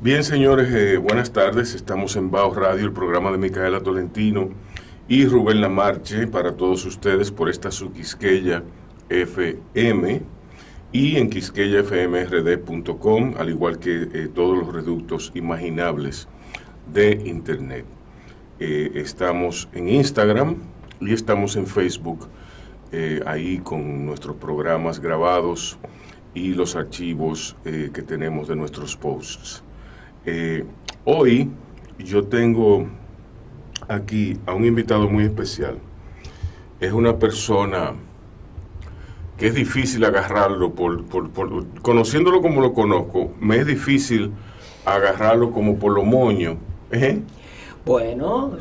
Bien, señores, eh, buenas tardes. Estamos en Baos Radio, el programa de Micaela Tolentino y Rubén Lamarche para todos ustedes por esta su Quisqueya FM y en quisqueyafmrd.com, al igual que eh, todos los reductos imaginables de Internet. Eh, estamos en Instagram y estamos en Facebook, ahí con nuestros programas grabados y los archivos que tenemos de nuestros posts. Eh, hoy yo tengo aquí a un invitado muy especial. Es una persona que es difícil agarrarlo, por, por- por- conociéndolo como lo conozco, me es difícil agarrarlo como por lo moño. ¿eh? Bueno,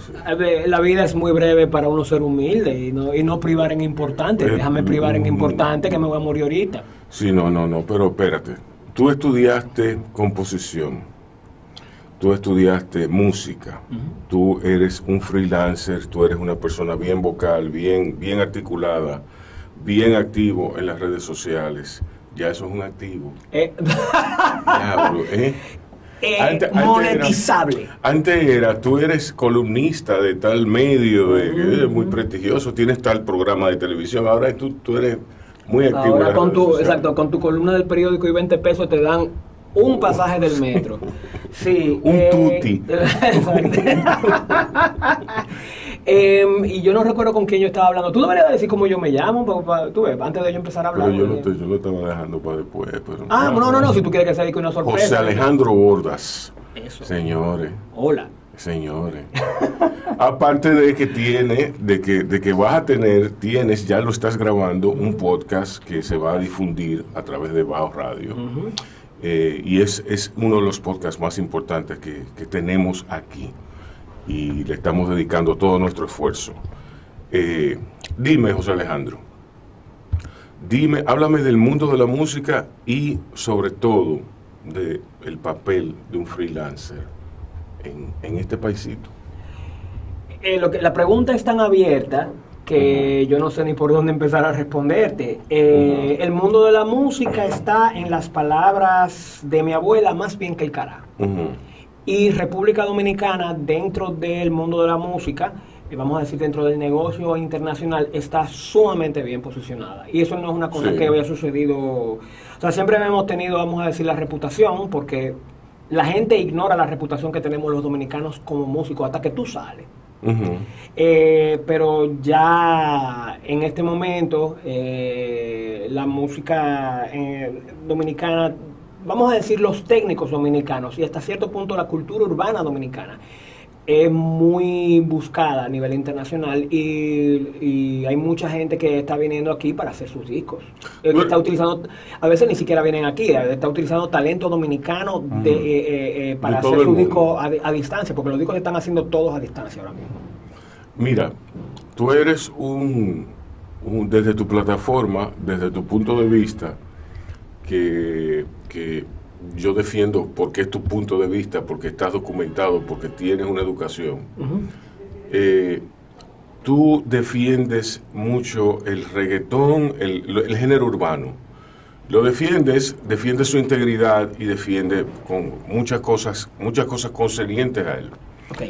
la vida es muy breve para uno ser humilde y no, y no privar en importante. Eh, Déjame privar en mm. importante que me voy a morir ahorita. Sí, no, no, no, pero espérate. Tú estudiaste composición, tú estudiaste música, tú eres un freelancer, tú eres una persona bien vocal, bien, bien articulada, bien activo en las redes sociales. Ya eso es un activo. Eh, Diablo, ¿eh? eh, Antes- antes monetizable. era- antes era, tú eres columnista de tal medio, de, es muy prestigioso, tienes tal programa de televisión, ahora tú, tú eres muy activo. en Ahora las con redes tu, sociales. exacto, con tu columna del periódico y 20 pesos te dan un pasaje del metro. Sí. Un eh, tutti. exacto. Em, y yo no recuerdo con quién yo estaba hablando. Tú deberías decir cómo yo me llamo, pa- pa- tú ves, antes de yo empezar a hablar. Pero yo lo, te- yo lo estaba dejando para después. Pero Ah, no, no, no, si tú quieres que sea una sorpresa. José Alejandro Bordas. Eso. Señores, Hola. señores. Aparte de que tiene, de que, de que vas a tener, tienes, ya lo estás grabando, un podcast que se va a difundir a través de Bajo Radio. Eh, y es, es uno de los podcasts más importantes que, que tenemos aquí. Y le estamos dedicando todo nuestro esfuerzo. Eh, dime, José Alejandro. Dime, háblame del mundo de la música y sobre todo de el papel de un freelancer en, en este paisito. Eh, lo que, la pregunta es tan abierta que yo no sé ni por dónde empezar a responderte. Eh, El mundo de la música está en las palabras de mi abuela más bien que el carajo. Y República Dominicana, dentro del mundo de la música, eh, vamos a decir dentro del negocio internacional, está sumamente bien posicionada. Y eso no es una cosa Sí. que había sucedido. O sea, siempre hemos tenido, vamos a decir, la reputación, porque la gente ignora la reputación que tenemos los dominicanos como músicos hasta que tú sales. Eh, pero ya en este momento eh, la música eh, dominicana, vamos a decir los técnicos dominicanos y hasta cierto punto la cultura urbana dominicana es muy buscada a nivel internacional y, y hay mucha gente que está viniendo aquí para hacer sus discos. Eh, Bueno. está utilizando, a veces ni siquiera vienen aquí, eh, está utilizando talento dominicano de, eh, para De hacer sus discos a, a distancia, porque los discos se están haciendo todos a distancia ahora mismo. Mira, tú eres un, un- desde tu plataforma, desde tu punto de vista, que, que yo defiendo porque es tu punto de vista, porque estás documentado, porque tienes una educación. Eh, tú defiendes mucho el reggaetón, el, género urbano. Lo defiendes, defiendes su integridad y defiende con muchas cosas, muchas cosas concernientes a él. Ok.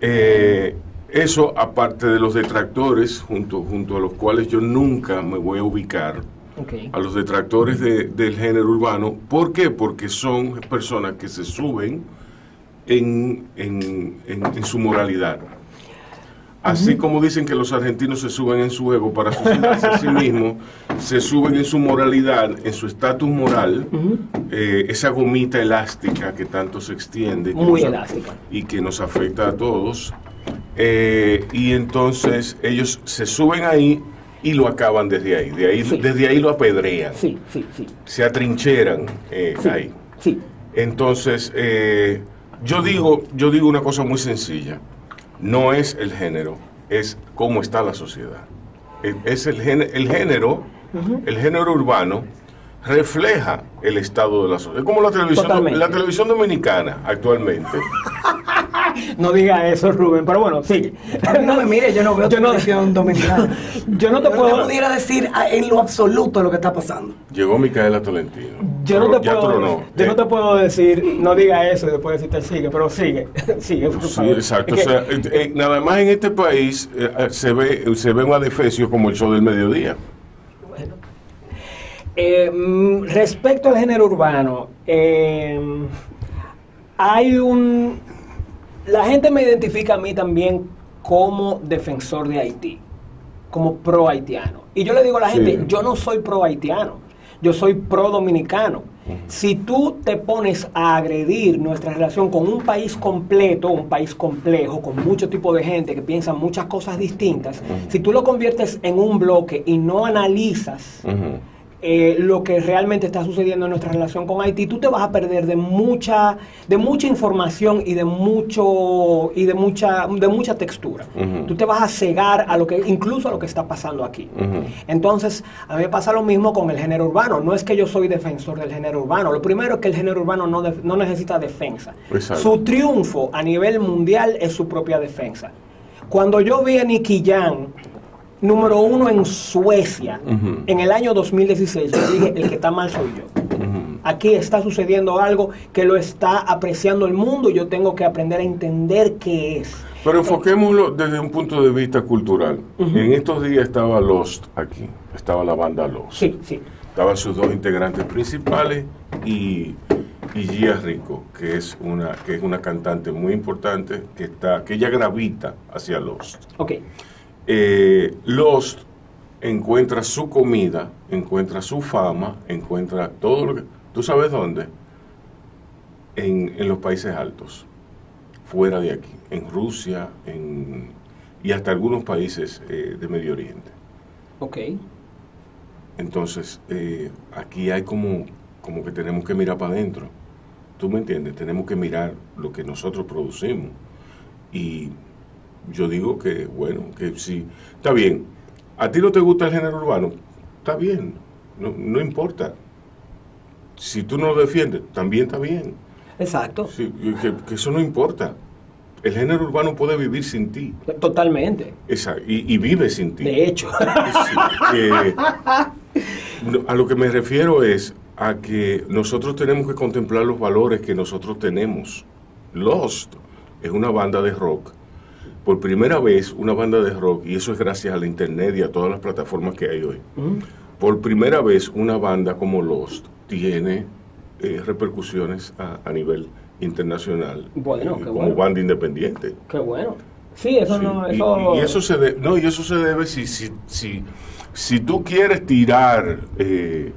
Eh, eso, aparte de los detractores, junto, junto a los cuales yo nunca me voy a ubicar, A los detractores de- del género urbano. ¿Por qué? Porque son personas que se suben en, en- en- en su moralidad. Así como dicen que los argentinos se suben en su ego para suicidarse a sí mismos, se suben en su moralidad, en su estatus moral, eh, esa gomita elástica que tanto se extiende. Muy elástica. y que nos afecta a todos. Eh, y entonces ellos se suben ahí y lo acaban desde ahí. De ahí Sí. Desde ahí lo apedrean. Sí, sí, sí. Se atrincheran eh, Sí. ahí. Sí. Entonces, eh, yo, digo, yo digo una cosa muy sencilla. No es el género, es cómo está la sociedad. Es- el género, el género, el género urbano refleja el estado de la sociedad. Es como la televisión, Totalmente. la televisión dominicana actualmente. no diga eso, Rubén. Pero bueno, sigue. No me mire, yo no veo Yo no- televisión dominicana. Yo no te Yo puedo- no pudiera decir en lo absoluto lo que está pasando. Llegó Micaela Tolentino. Yo no, te Ya puedo, tronó. yo no Eh, te puedo decir, no diga eso y después decirte sigue, pero sigue, sigue, por Sí, favor. exacto. Es O que- sea, eh, eh, nada más en este país eh, se ve se ve un adefesio como el show del mediodía. Bueno. Eh, mm, respecto al género urbano, eh, hay un... La gente me identifica a mí también como defensor de Haití, como pro haitiano. Y yo le digo a la Sí. gente, yo no soy pro haitiano, yo soy pro dominicano. Si tú te pones a agredir nuestra relación con un país completo, un país complejo, con mucho tipo de gente que piensa muchas cosas distintas, si tú lo conviertes en un bloque y no analizas. Eh, lo que realmente está sucediendo en nuestra relación con Haití, tú te vas a perder de mucha, de mucha información y de mucho y de mucha, de mucha textura. Tú te vas a cegar a lo que, incluso a lo que está pasando aquí. Entonces, a mí me pasa lo mismo con el género urbano. No es que yo soy defensor del género urbano. Lo primero es que el género urbano no, no necesita defensa. Exacto. Su triunfo a nivel mundial es su propia defensa. Cuando yo vi a Nicky número uno en Suecia, Ujú. en el año 2016, yo dije, el que está mal soy yo. Aquí está sucediendo algo que lo está apreciando el mundo y yo tengo que aprender a entender qué es. Pero enfoquémoslo desde un punto de vista cultural. En estos días estaba Lost aquí, estaba la banda Lost. Sí, sí. Estaban sus dos integrantes principales y, y Gia Rico, que es una que es una cantante muy importante que está que ella gravita hacia Lost. Ok. Eh, Lost encuentra su comida, encuentra su fama, encuentra todo lo que... ¿Tú sabes dónde? En, en los países altos, fuera de aquí, en Rusia en, y hasta algunos países eh, de Medio Oriente. Ok. Entonces, eh, aquí hay como, como que tenemos que mirar para adentro. ¿Tú me entiendes? Tenemos que mirar lo que nosotros producimos. Y yo digo que, bueno, que sí. Está bien. ¿A ti no te gusta el género urbano? Está bien. No, no importa. Si tú no lo defiendes, también está bien. Exacto. Sí, que, que eso no importa. El género urbano puede vivir sin ti. Totalmente. Esa, y, y vive sin ti. De hecho. Sí, eh, a lo que me refiero es a que nosotros tenemos que contemplar los valores que nosotros tenemos. Lost es una banda de rock. Por primera vez, una banda de rock, y eso es gracias a la internet y a todas las plataformas que hay hoy. Mm. Por primera vez, una banda como Lost tiene eh, repercusiones a, a nivel internacional Bueno, eh, qué como bueno. banda independiente. Qué bueno. Sí, eso Sí, no. y- Eso, Y, y eso se de- no, y eso se debe si, si, si, si tú quieres tirar eh,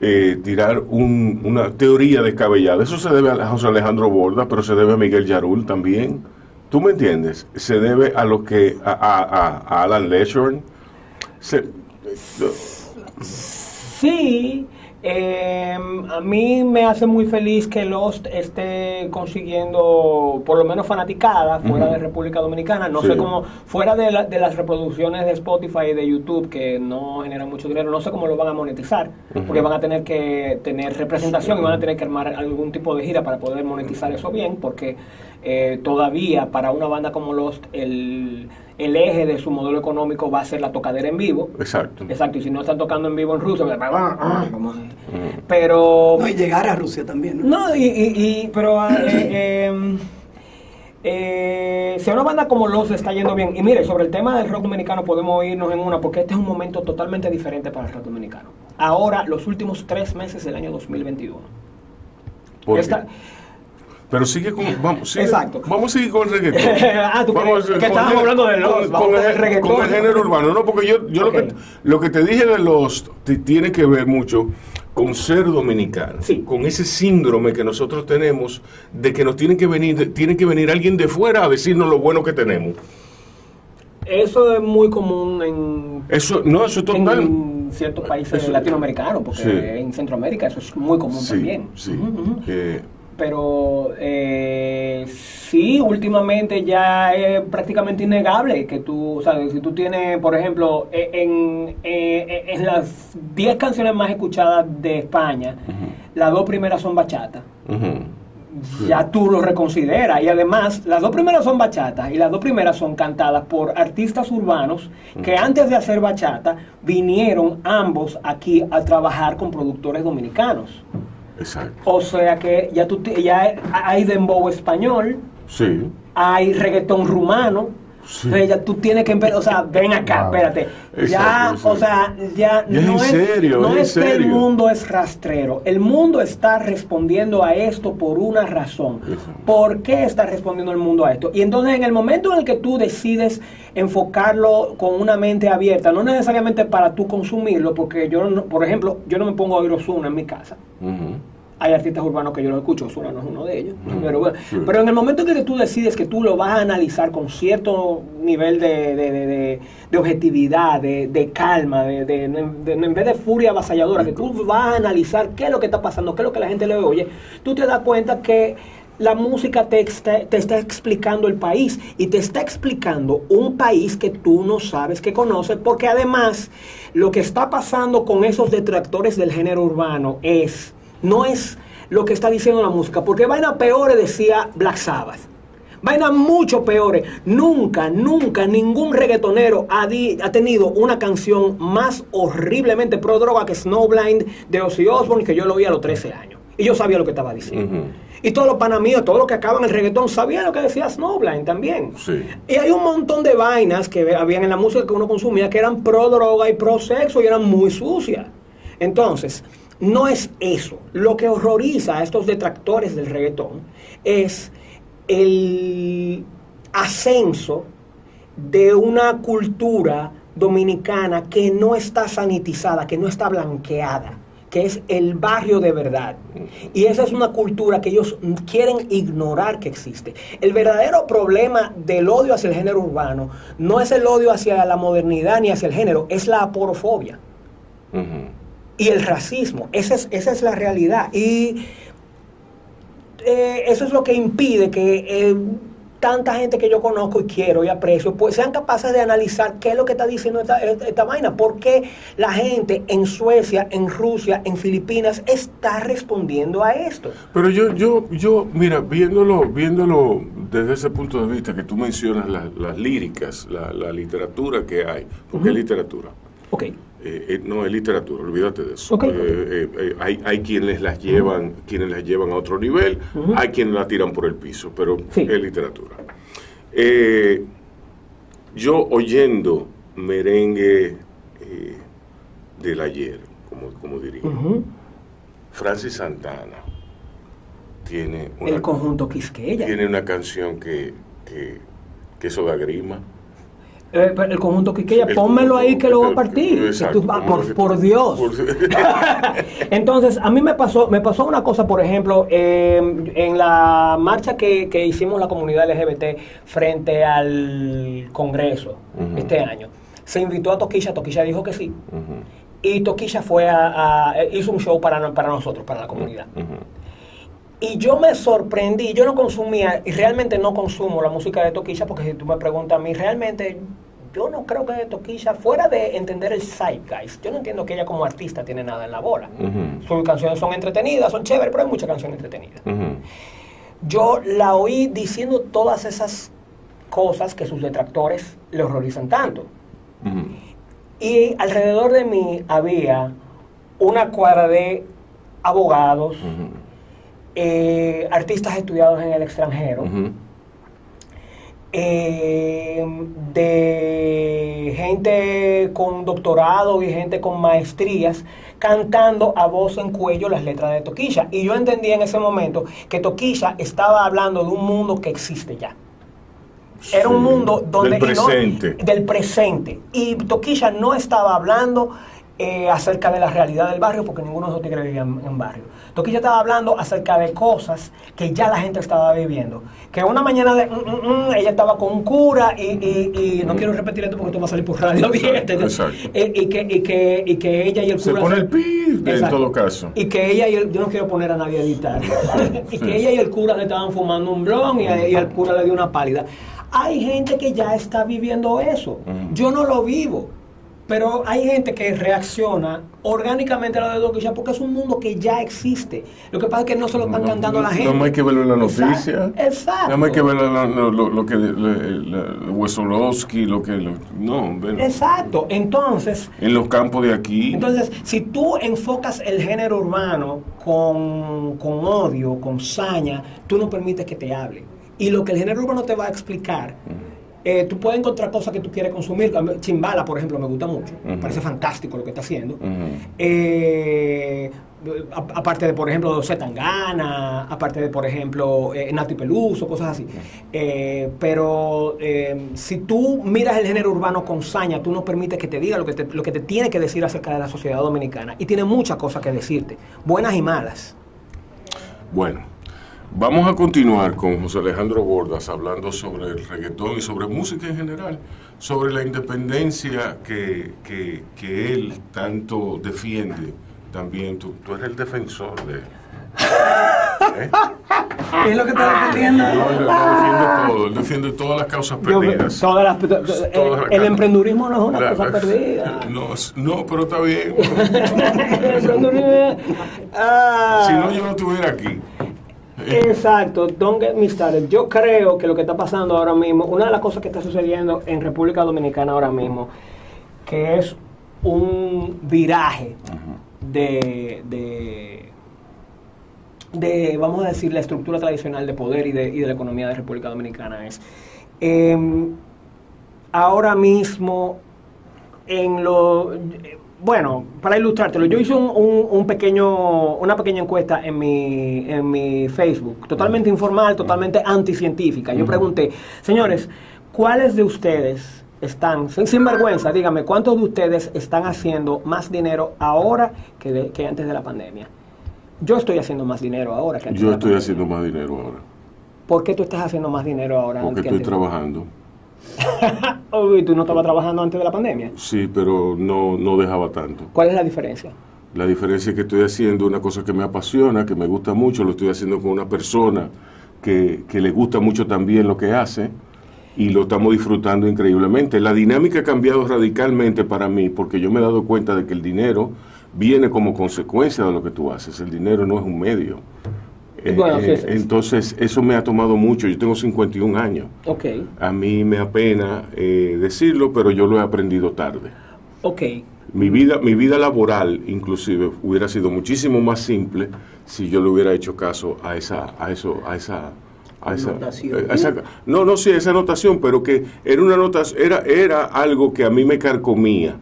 eh, tirar un- una teoría descabellada, eso se debe a José Alejandro Borda, pero se debe a Miguel Yarul también. ¿Tú me entiendes? Se debe a lo que a, a- Alan Leshorn. Se- Sí, eh, a mí me hace muy feliz que Lost esté consiguiendo por lo menos fanaticada fuera de República Dominicana. No Sí. sé cómo, fuera de, la- de las reproducciones de Spotify y de YouTube que no generan mucho dinero, no sé cómo lo van a monetizar, porque van a tener que tener representación y van a tener que armar algún tipo de gira para poder monetizar eso bien, porque eh, todavía para una banda como Lost el, el eje de su modelo económico va a ser la tocadera en vivo. exacto. Exacto, y si no están tocando en vivo en Rusia, pues, como- Ujú. pero No, y llegar a Rusia también, ¿no? no, y, y- y- pero eh, eh, eh, si a una banda como Los está yendo bien, y mire, sobre el tema del rock dominicano podemos irnos en una, porque este es un momento totalmente diferente para el rock dominicano. Ahora, los últimos tres meses del año 2021. ¿Por qué? Pero sigue con. Vamos, sigue- Exacto. Vamos a seguir con el reggaetón. Ah, tú Vamos, que con estábamos hablando de los- con- con el, el reggaetón. con el género urbano. No, porque yo, yo lo, que, lo que te dije de los. te- tiene que ver mucho con ser dominicano. Sí. Con ese síndrome que nosotros tenemos de que nos tiene que venir, tiene que venir alguien de fuera a decirnos lo bueno que tenemos. Eso es muy común en, Eso, no, eso es total. en ciertos países Eso- latinoamericanos, porque Sí. en Centroamérica eso es muy común Sí, también. sí. Eh, Pero eh, sí, últimamente ya es prácticamente innegable que tú, o sea, si tú tienes, por ejemplo, e- en, eh, en las 10 canciones más escuchadas de España, las dos primeras son bachata. ya tú lo reconsideras. Y además, las dos primeras son bachata y las dos primeras son cantadas por artistas urbanos que antes de hacer bachata vinieron ambos aquí a trabajar con productores dominicanos. Exacto. O sea que ya, tú, ya hay dembow español, Sí. hay reggaetón rumano. Sí. O sea, ya tú tienes que empezar, o sea, ven acá, Wow. espérate. Ya, exacto. o sea, ya, es no en es, serio, no es es en que el serio. mundo es rastrero. El mundo está respondiendo a esto por una razón. Exacto. ¿Por qué está respondiendo el mundo a esto? Y entonces en el momento en el que tú decides enfocarlo con una mente abierta, no necesariamente para tú consumirlo, porque yo, no- por ejemplo, yo no me pongo a oír Ozuna en mi casa. Ujú. Hay artistas urbanos que yo los escucho, Ozuna no es uno de ellos. Mm, Pero, bueno, sí. pero en el momento en que tú decides que tú lo vas a analizar con cierto nivel de, de- de- objetividad, de, de calma, de, de- de- en vez de furia avasalladora, que tú vas a analizar qué es lo que está pasando, qué es lo que la gente le oye, tú te das cuenta que la música te está, te está explicando el país y te está explicando un país que tú no sabes que conoces, porque además lo que está pasando con esos detractores del género urbano es no es lo que está diciendo la música, porque vaina peores decía Black Sabbath. Vaina mucho peores. Nunca, nunca ningún reggaetonero ha, di- ha tenido una canción más horriblemente pro droga que Snowblind de Ozzy Osbourne, que yo lo oí a los 13 años. Y yo sabía lo que estaba diciendo. Y todos los panamíos, todos los que acaban el reggaetón, sabían lo que decía Snowblind también. Sí. Y hay un montón de vainas que habían en la música que uno consumía que eran pro droga y pro sexo y eran muy sucias. Entonces, no es eso. Lo que horroriza a estos detractores del reggaetón es el ascenso de una cultura dominicana que no está sanitizada, que no está blanqueada, que es el barrio de verdad. Y esa es una cultura que ellos quieren ignorar que existe. El verdadero problema del odio hacia el género urbano no es el odio hacia la modernidad ni hacia el género, es la aporofobia. Y el racismo. Esa es, esa es la realidad. Y eh, eso es lo que impide que eh, tanta gente que yo conozco y quiero y aprecio, pues sean capaces de analizar qué es lo que está diciendo esta, esta, esta vaina. ¿Por qué la gente en Suecia, en Rusia, en Filipinas está respondiendo a esto? Pero yo, yo, yo, mira, viéndolo, viéndolo desde ese punto de vista que tú mencionas la- las líricas, la, la literatura que hay, porque es literatura. Ok. Eh, eh, no es literatura, olvídate de eso. Eh, hay, hay quienes las llevan, quienes las llevan a otro nivel, hay quienes la tiran por el piso, pero Sí. es literatura. Yo oyendo merengue del ayer, como, como diría. Francis Santana tiene una, El conjunto Quisqueya. tiene una canción que, que, que eso da grima. Eh, el conjunto Quisqueya, El pónmelo ahí que lo voy a partir. Exacto, tú- ah, por, Dios. por- Entonces, a mí me pasó, me pasó una cosa, por ejemplo, eh, en la marcha que, que hicimos la comunidad LGBT frente al Congreso este año. Se invitó a Toquilla, Toquilla dijo que sí. Y Toquilla fue a, a- hizo un show para, para nosotros, para la comunidad. Y yo me sorprendí, yo no consumía, y realmente no consumo la música de Toquilla, porque si tú me preguntas a mí, realmente yo no creo que Toquilla, fuera de entender el zeitgeist, yo no entiendo que ella como artista tiene nada en la bola. Sus canciones son entretenidas, son chéveres, pero hay muchas canciones entretenidas. Yo la oí diciendo todas esas cosas que sus detractores le horrorizan tanto. Y alrededor de mí había una cuadra de abogados, eh, artistas estudiados en el extranjero. Eh, de gente con doctorado y gente con maestrías cantando a voz en cuello las letras de Toquilla. Y yo entendí en ese momento que Toquilla estaba hablando de un mundo que existe ya. Era un mundo donde... Del no- presente. del presente. Y Toquilla no estaba hablando eh, acerca de la realidad del barrio, porque ninguno de esos tigres vivía en, en barrio. Toquilla estaba hablando acerca de cosas que ya la gente estaba viviendo. Que una mañana de, mm, mm, mm, ella estaba con un cura y, y- y no quiero repetir esto porque esto va a salir por radio. Exacto, exacto. Eh, y, que, y, que, y que ella y el Se cura... pone el pi en todo caso. Y que ella y el, yo no quiero poner a nadie a editar, y que ella y el cura le estaban fumando un blon y, y al cura le dio una pálida. Hay gente que ya está viviendo eso. Yo no lo vivo. Pero hay gente que reacciona orgánicamente a lo de Don Quijote porque es un mundo que ya existe. Lo que pasa es que no se lo están No, cantando a la no, gente. No hay que verlo en la noticia. Exacto. Más hay que ver lo, lo- lo- que Wesolowski, lo que lo- no, Exacto. Entonces, en los campos de aquí. entonces, si tú enfocas el género urbano con, con odio, con saña, tú no permites que te hable. Y lo que el género urbano te va a explicar, eh, tú puedes encontrar cosas que tú quieres consumir. Chimbala, por ejemplo, me gusta mucho. Me Ujú. parece fantástico lo que está haciendo. Eh, aparte de, por ejemplo, Zetangana, aparte de, por ejemplo, eh, Nati Peluso, cosas así. Eh, pero eh, si tú miras el género urbano con saña, tú no permites que te diga lo que te, lo que te tiene que decir acerca de la sociedad dominicana. Y tiene muchas cosas que decirte, buenas y malas. Bueno, vamos a continuar con José Alejandro Bordas hablando sobre el reggaetón y sobre música en general, sobre la independencia que, que- que él tanto defiende. También tú, tú eres el defensor de... ¿Eh? ¿Qué es lo que está defendiendo? No, él, él defiende todo, él defiende todas las causas Yo- perdidas. todas las- to- to- Todas el, las el emprendurismo no es una La- cosa la- perdida. No, no, pero está bien. El emprendurismo- Ah. si no, yo no estuviera aquí. Exacto, don't get me started. Yo creo que lo que está pasando ahora mismo, una de las cosas que está sucediendo en República Dominicana ahora mismo, que es un viraje de, de, de, vamos a decir, la estructura tradicional de poder y de, y de la economía de República Dominicana es, em, ahora mismo en lo bueno para ilustrártelo yo hice un, un- un pequeño una pequeña encuesta en mi en mi Facebook totalmente informal totalmente anticientífica. Yo pregunté señores cuáles de ustedes están sin, sin vergüenza dígame cuántos de ustedes están haciendo más dinero ahora que, de- que antes de la pandemia yo estoy haciendo más dinero ahora que antes Yo de la estoy pandemia. haciendo más dinero ahora, ¿por qué tú estás haciendo más dinero ahora porque que estoy trabajando. Uy, tú no estabas trabajando antes de la pandemia Sí, pero no, no dejaba tanto. ¿cuál es la diferencia? La diferencia es que estoy haciendo una cosa que me apasiona, que me gusta mucho, lo estoy haciendo con una persona que, que le gusta mucho también lo que hace y lo estamos disfrutando increíblemente. La dinámica ha cambiado radicalmente para mí porque yo me he dado cuenta de que el dinero viene como consecuencia de lo que tú haces. El dinero no es un medio. Eh, Bueno, eh, sí, sí. entonces, eso me ha tomado mucho. Yo tengo 51 años. Ok, A mí me apena eh, decirlo, pero yo lo he aprendido tarde. ok. Mi vida, mi vida laboral, inclusive, hubiera sido muchísimo más simple si yo le hubiera hecho caso a esa, a eso, a esa, a esa, Anotación. a esa- no, no, sí, esa anotación, pero que era una anotación, era, era algo que a mí me carcomía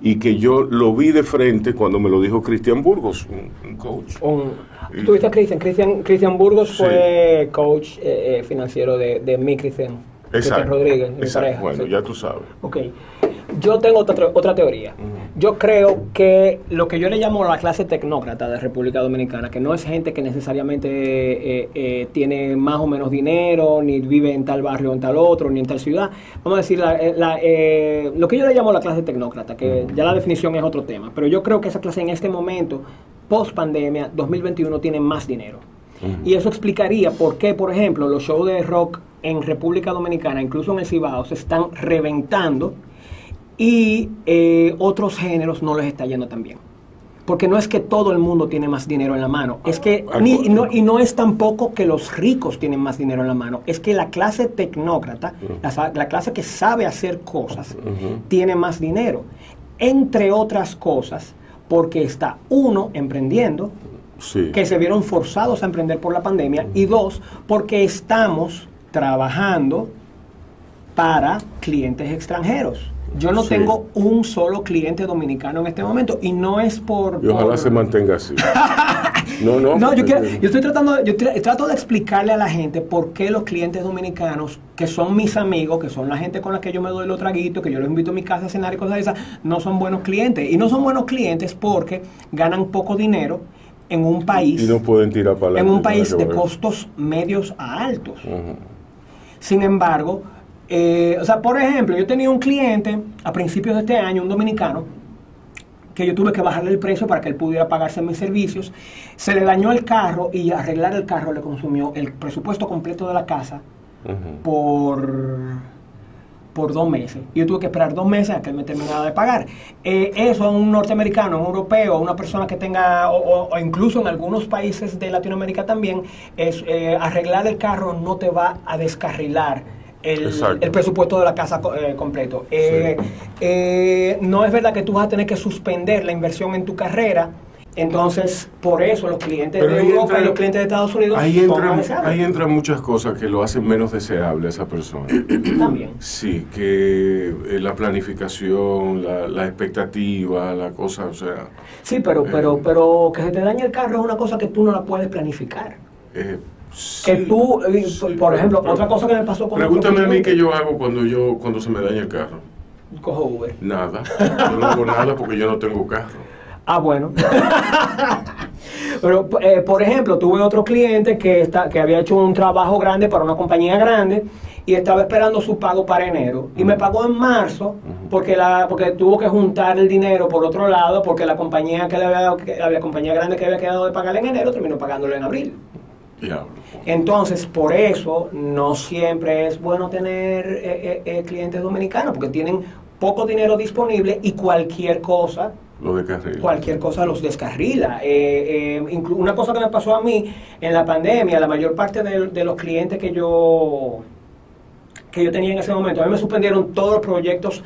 y que yo lo vi de frente cuando me lo dijo Cristian Burgos, un, un coach. Un- ¿Tú tuviste a Cristian? Cristian? Cristian Burgos Sí. fue coach eh, eh, financiero de, de mi Cristian. Cristian Rodríguez, mi exacto. pareja. Bueno, sí. ya tú sabes. Ok. Yo tengo otra, otra teoría. Yo creo que lo que yo le llamo la clase tecnócrata de República Dominicana, que no es gente que necesariamente eh, eh, tiene más o menos dinero, ni vive en tal barrio o en tal otro, ni en tal ciudad. Vamos a decir, la- eh, la, eh, lo que yo le llamo la clase tecnócrata, que ya la definición es otro tema, pero yo creo que esa clase en este momento, post pandemia, 2021, tiene más dinero. Y eso explicaría por qué, por ejemplo, los shows de rock en República Dominicana, incluso en el Cibao, se están reventando y eh, otros géneros no les está yendo tan bien. Porque no es que todo el mundo tiene más dinero en la mano, es que ni- no, y no es tampoco que los ricos tienen más dinero en la mano, es que la clase tecnócrata, la clase que sabe hacer cosas, tiene más dinero. Entre otras cosas, porque está uno emprendiendo, Sí. que se vieron forzados a emprender por la pandemia y dos, porque estamos trabajando para clientes extranjeros. Yo no Sí. tengo un solo cliente dominicano en este momento y no es por... Y ojalá por- se mantenga así. No, no. No, yo, quiero- yo estoy tratando, yo tra- trato de explicarle a la gente por qué los clientes dominicanos, que son mis amigos, que son la gente con la que yo me doy los traguitos, que yo los invito a mi casa a cenar y cosas de esas, no son buenos clientes. Y no son buenos clientes porque ganan poco dinero en un país, Y no pueden tirar para en un país de costos medios a altos. Sin embargo, eh, o sea, por ejemplo, yo tenía un cliente a principios de este año, un dominicano, que yo tuve que bajarle el precio para que él pudiera pagarse mis servicios. Se le dañó el carro y arreglar el carro le consumió el presupuesto completo de la casa por por dos meses. Y yo tuve que esperar dos meses a que él me terminara de pagar. Eh, eso a un norteamericano, a un europeo, a una persona que tenga, o, o incluso en algunos países de Latinoamérica también, es eh, arreglar el carro no te va a descarrilar el, el presupuesto de la casa eh, completo. Eh, eh, no es verdad que tú vas a tener que suspender la inversión en tu carrera. Entonces, por eso los clientes Pero de Europa entra- y los clientes de Estados Unidos Ahí entran, ahí entran muchas cosas que lo hacen menos deseable a esa persona. también. Sí, que eh, la planificación, la, la expectativa, la cosa, o sea, Sí, pero, Eh. pero, pero que se te dañe el carro es una cosa que tú no la puedes planificar. Que tú, eh, sí, por- ejemplo, otra cosa que me pasó con Pregúntame a mí qué yo hago cuando yo cuando se me daña el carro. Cojo Uber. Nada. Yo no hago nada porque yo no tengo carro. Ah, bueno. Pero, eh, por ejemplo, tuve otro cliente que, está, que había hecho un trabajo grande para una compañía grande y estaba esperando su pago para enero. Y me pagó en marzo porque, la, porque tuvo que juntar el dinero por otro lado porque la compañía, que le había, que- la compañía grande que había quedado de pagarle en enero terminó pagándolo en abril. Entonces, por eso no siempre es bueno tener eh, eh, eh, clientes dominicanos porque tienen poco dinero disponible y cualquier cosa Lo cualquier cosa los descarrila. Eh, eh, una cosa que me pasó a mí en la pandemia, la mayor parte de, de los clientes que yo que yo tenía en ese momento, a mí me suspendieron todos los proyectos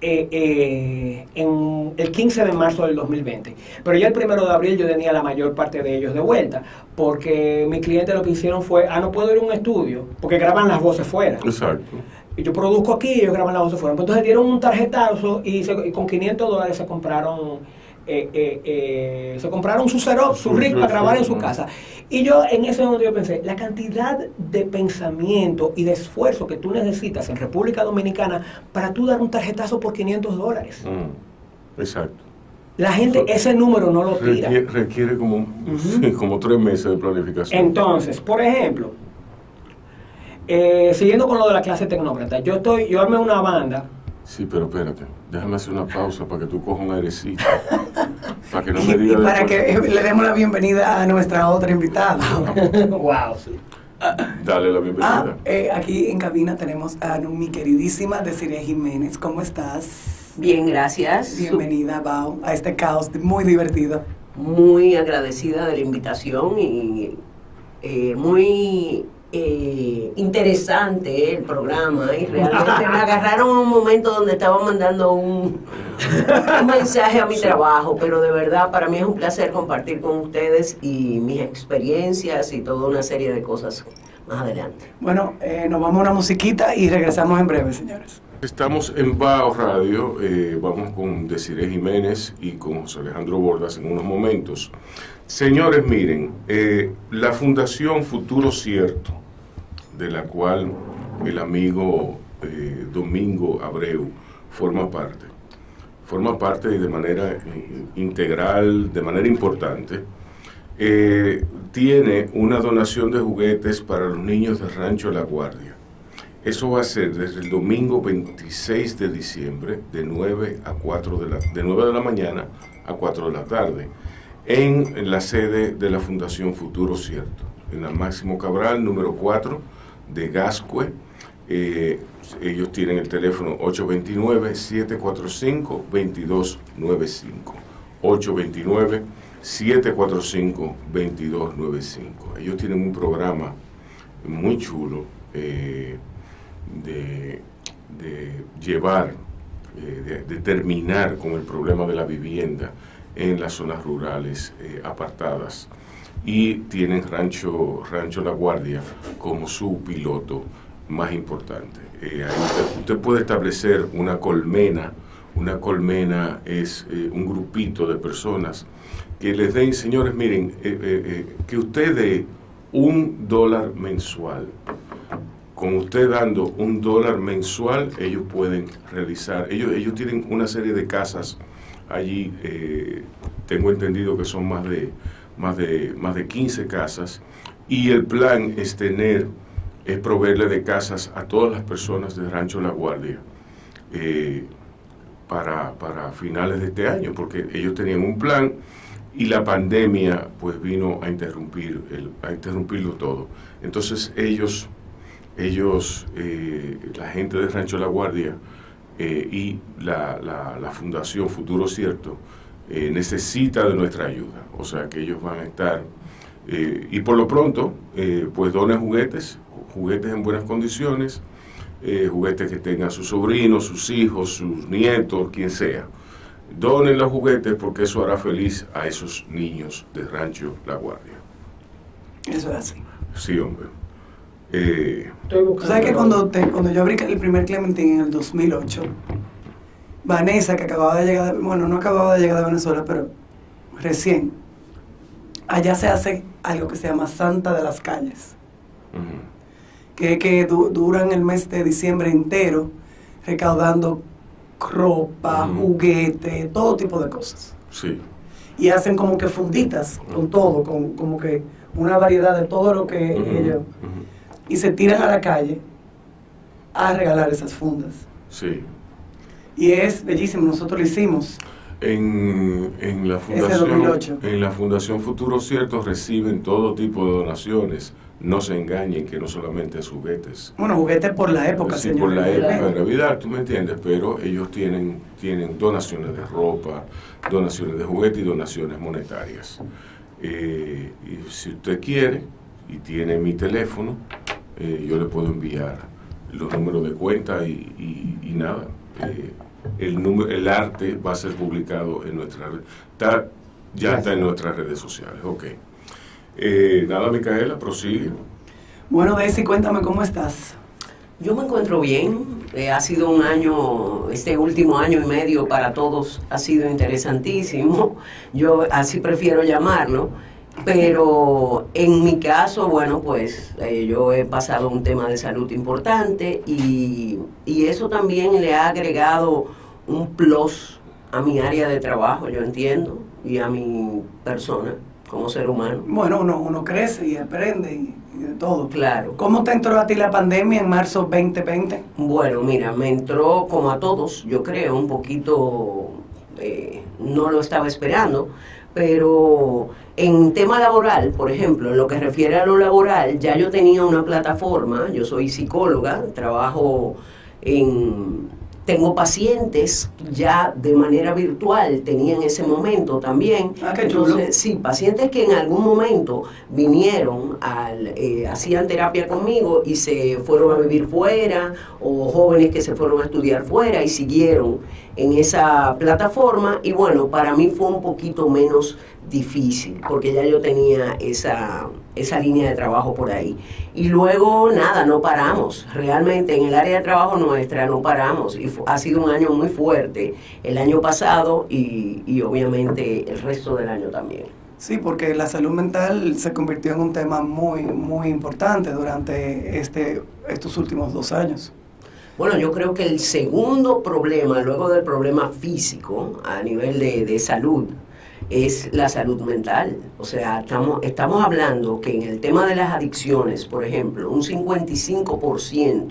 eh, eh, en el 15 de marzo del 2020. Pero ya el primero de abril yo tenía la mayor parte de ellos de vuelta, porque mis clientes lo que hicieron fue, ah, no puedo ir a un estudio, porque graban las voces fuera. Exacto. Y yo produzco aquí y ellos graban la voz de fuera. Entonces dieron un tarjetazo y, se- y con 500 dólares se compraron eh, eh, eh, se compraron su Xerox, su rig para grabar en su casa. Y yo en ese momento yo pensé, la cantidad de pensamiento y de esfuerzo que tú necesitas en República Dominicana para tú dar un tarjetazo por 500 dólares. Mm, Exacto. La gente ese número no lo tira. Requiere, requiere como, como tres meses de planificación. Entonces, por ejemplo, eh, siguiendo con lo de la clase tecnócrata, yo estoy, yo armé una banda Sí, pero espérate. Déjame hacer una pausa para que tú cojas un airecito. para que no me Y digas para después. que le demos la bienvenida a nuestra otra invitada. wow, sí. Dale la Ah, bienvenida. eh, aquí en cabina tenemos a mi queridísima Desiree Jiménez. ¿Cómo estás? Bien, gracias. Bienvenida, Bao, a este caos muy divertido. Muy agradecida de la invitación y eh, muy eh, interesante el programa y realmente me agarraron en un momento donde estaba mandando un, un mensaje a mi trabajo, pero de verdad para mí es un placer compartir con ustedes y mis experiencias y toda una serie de cosas más adelante. Bueno, eh, nos vamos a una musiquita y regresamos en breve, señores. Estamos en Bao Radio, eh, vamos con Desiree Jiménez y con José Alejandro Bordas en unos momentos. Señores, miren, eh, la Fundación Futuro Cierto, de la cual el amigo eh, Domingo Abreu forma parte, forma parte de manera eh, integral, de manera importante, tiene una donación de juguetes para los niños del Rancho La Guardia. Eso va a ser desde el domingo 26 de diciembre, de 9 a 4 de la, de 9 de la mañana a 4 de la tarde, en la sede de la Fundación Futuro Cierto, en la Máximo Cabral, número 4 de Gascue. Eh, ellos tienen el teléfono 829-745-2295. 829-745-2295. Ellos tienen un programa muy chulo eh, de, de llevar, eh, de, de terminar con el problema de la vivienda en las zonas rurales eh, apartadas. Y tienen Rancho, Rancho La Guardia como su piloto más importante. Eh, usted, puede establecer una colmena. Una colmena es eh, un grupito de personas que les den, señores, miren, que usted dé un dólar mensual. Con usted dando un dólar mensual, ellos pueden realizar, ellos, ellos tienen una serie de casas allí, eh, tengo entendido que son más de, más, de, más de 15 casas, y el plan es tener, es proveerle de casas a todas las personas de Rancho La Guardia. eh, para, para finales de este año, porque ellos tenían un plan y la pandemia pues vino a interrumpir el, a interrumpirlo todo. Entonces ellos ellos, eh, la gente de Rancho La Guardia eh, y la, la- la Fundación Futuro Cierto eh, necesita de nuestra ayuda. O sea que ellos van a estar, eh, y por lo pronto, pues donen juguetes, juguetes en buenas condiciones, juguetes que tengan sus sobrinos, sus hijos, sus nietos, quien sea. Donen los juguetes porque eso hará feliz a esos niños de Rancho La Guardia. Eso es así. Sí, hombre. Eh, sabes que cuando, te- cuando yo abrí el primer Clementine en el 2008, Vanessa, que acababa de llegar, de- bueno, no acababa de llegar de Venezuela, pero recién, allá se hace algo que se llama Santa de las Calles, ujú, que, que du- duran el mes de diciembre entero recaudando ropa, Ujú. juguete, todo tipo de cosas. sí, Y hacen como que funditas con todo, con como que una variedad de todo lo que ellos... Y se tiran a la calle a regalar esas fundas. sí. Y es bellísimo, nosotros lo hicimos. En, en la fundación, 2008. en la Fundación Futuro Cierto reciben todo tipo de donaciones. No se engañen que no solamente es juguetes. Bueno, juguete por la época, sí, señor. por la época de. Navidad, tú me entiendes, pero ellos tienen, tienen donaciones de ropa, donaciones de juguete y donaciones monetarias. Eh, y si usted quiere y tiene mi teléfono, eh, yo le puedo enviar los números de cuenta y, y- y nada. eh, el, número, el arte va a ser publicado en nuestra red. Está, ya está en nuestras redes sociales, ok. Eh, nada, Micaela, prosigue. Bueno, Daisy, cuéntame cómo estás. Yo me encuentro bien. Eh, ha sido un año, este último año y medio para todos ha sido interesantísimo. Yo así prefiero llamarlo. Pero en mi caso, bueno, pues eh, yo he pasado un tema de salud importante y, y eso también le ha agregado un plus a mi área de trabajo, yo entiendo, y a mi persona como ser humano. Bueno, uno, uno crece y aprende y, de todo. Claro. ¿Cómo te entró a ti la pandemia en marzo 2020? Bueno, mira, me entró como a todos, yo creo, un poquito, eh, no lo estaba esperando, pero en tema laboral, por ejemplo, en lo que refiere a lo laboral, ya yo tenía una plataforma, yo soy psicóloga, trabajo en... Tengo pacientes ya de manera virtual, tenía en ese momento también. Ah, qué chulo. Entonces, Sí, pacientes que en algún momento vinieron, al, eh, hacían terapia conmigo y se fueron a vivir fuera, o jóvenes que se fueron a estudiar fuera y siguieron en esa plataforma. Y bueno, para mí fue un poquito menos difícil, porque ya yo tenía esa, esa línea de trabajo por ahí. Y luego, nada, no paramos. Realmente en el área de trabajo nuestra no paramos. Y ha sido un año muy fuerte el año pasado y, y obviamente el resto del año también. Sí, porque la salud mental se convirtió en un tema muy, muy importante durante este, estos últimos dos años. Bueno, yo creo que el segundo problema, luego del problema físico a nivel de, de salud, es la salud mental. O sea, estamos, estamos hablando que en el tema de las adicciones, por ejemplo, un 55%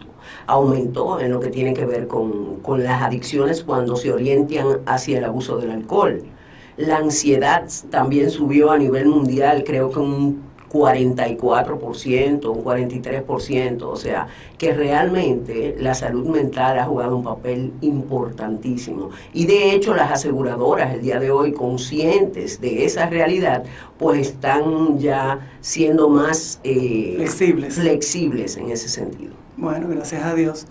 aumentó en lo que tiene que ver con, con las adicciones cuando se orientan hacia el abuso del alcohol. La ansiedad también subió a nivel mundial, creo que un 44%, un 43%, o sea, que realmente la salud mental ha jugado un papel importantísimo. Y de hecho las aseguradoras el día de hoy, conscientes de esa realidad, pues están ya siendo más eh, Flexibles. flexibles en ese sentido. Bueno, gracias a Dios.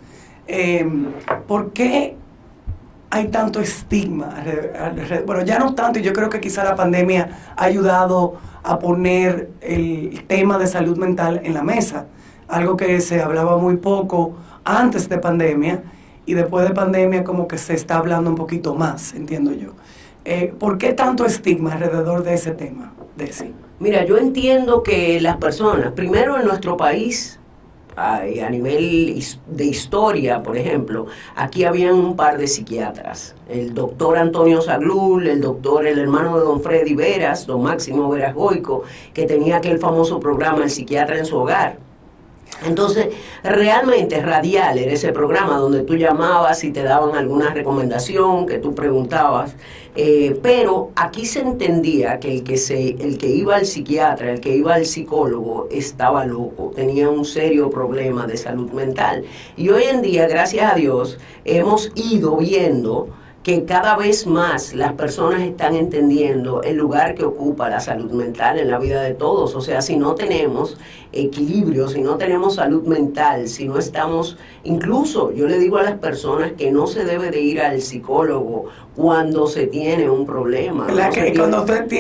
Eh, ¿Por qué hay tanto estigma? Bueno, ya no tanto, y yo creo que quizá la pandemia ha ayudado a poner el tema de salud mental en la mesa, algo que se hablaba muy poco antes de pandemia y después de pandemia como que se está hablando un poquito más, entiendo yo. Eh, ¿Por qué tanto estigma alrededor de ese tema, Desi? Mira, yo entiendo que las personas, primero en nuestro país, ay, a nivel de historia, por ejemplo, aquí habían un par de psiquiatras, el doctor Antonio Saglul, el doctor, el hermano de don Freddy Veras, don Máximo Veras Goico, que tenía aquel famoso programa El psiquiatra en su hogar. Entonces, realmente Radial era ese programa donde tú llamabas y te daban alguna recomendación, que tú preguntabas, eh, pero aquí se entendía que el que, se, el que iba al psiquiatra, el que iba al psicólogo, estaba loco, tenía un serio problema de salud mental. Y hoy en día, gracias a Dios, hemos ido viendo que cada vez más las personas están entendiendo el lugar que ocupa la salud mental en la vida de todos. O sea, si no tenemos equilibrio, si no tenemos salud mental, si no estamos, incluso yo le digo a las personas que no se debe de ir al psicólogo cuando se tiene un problema.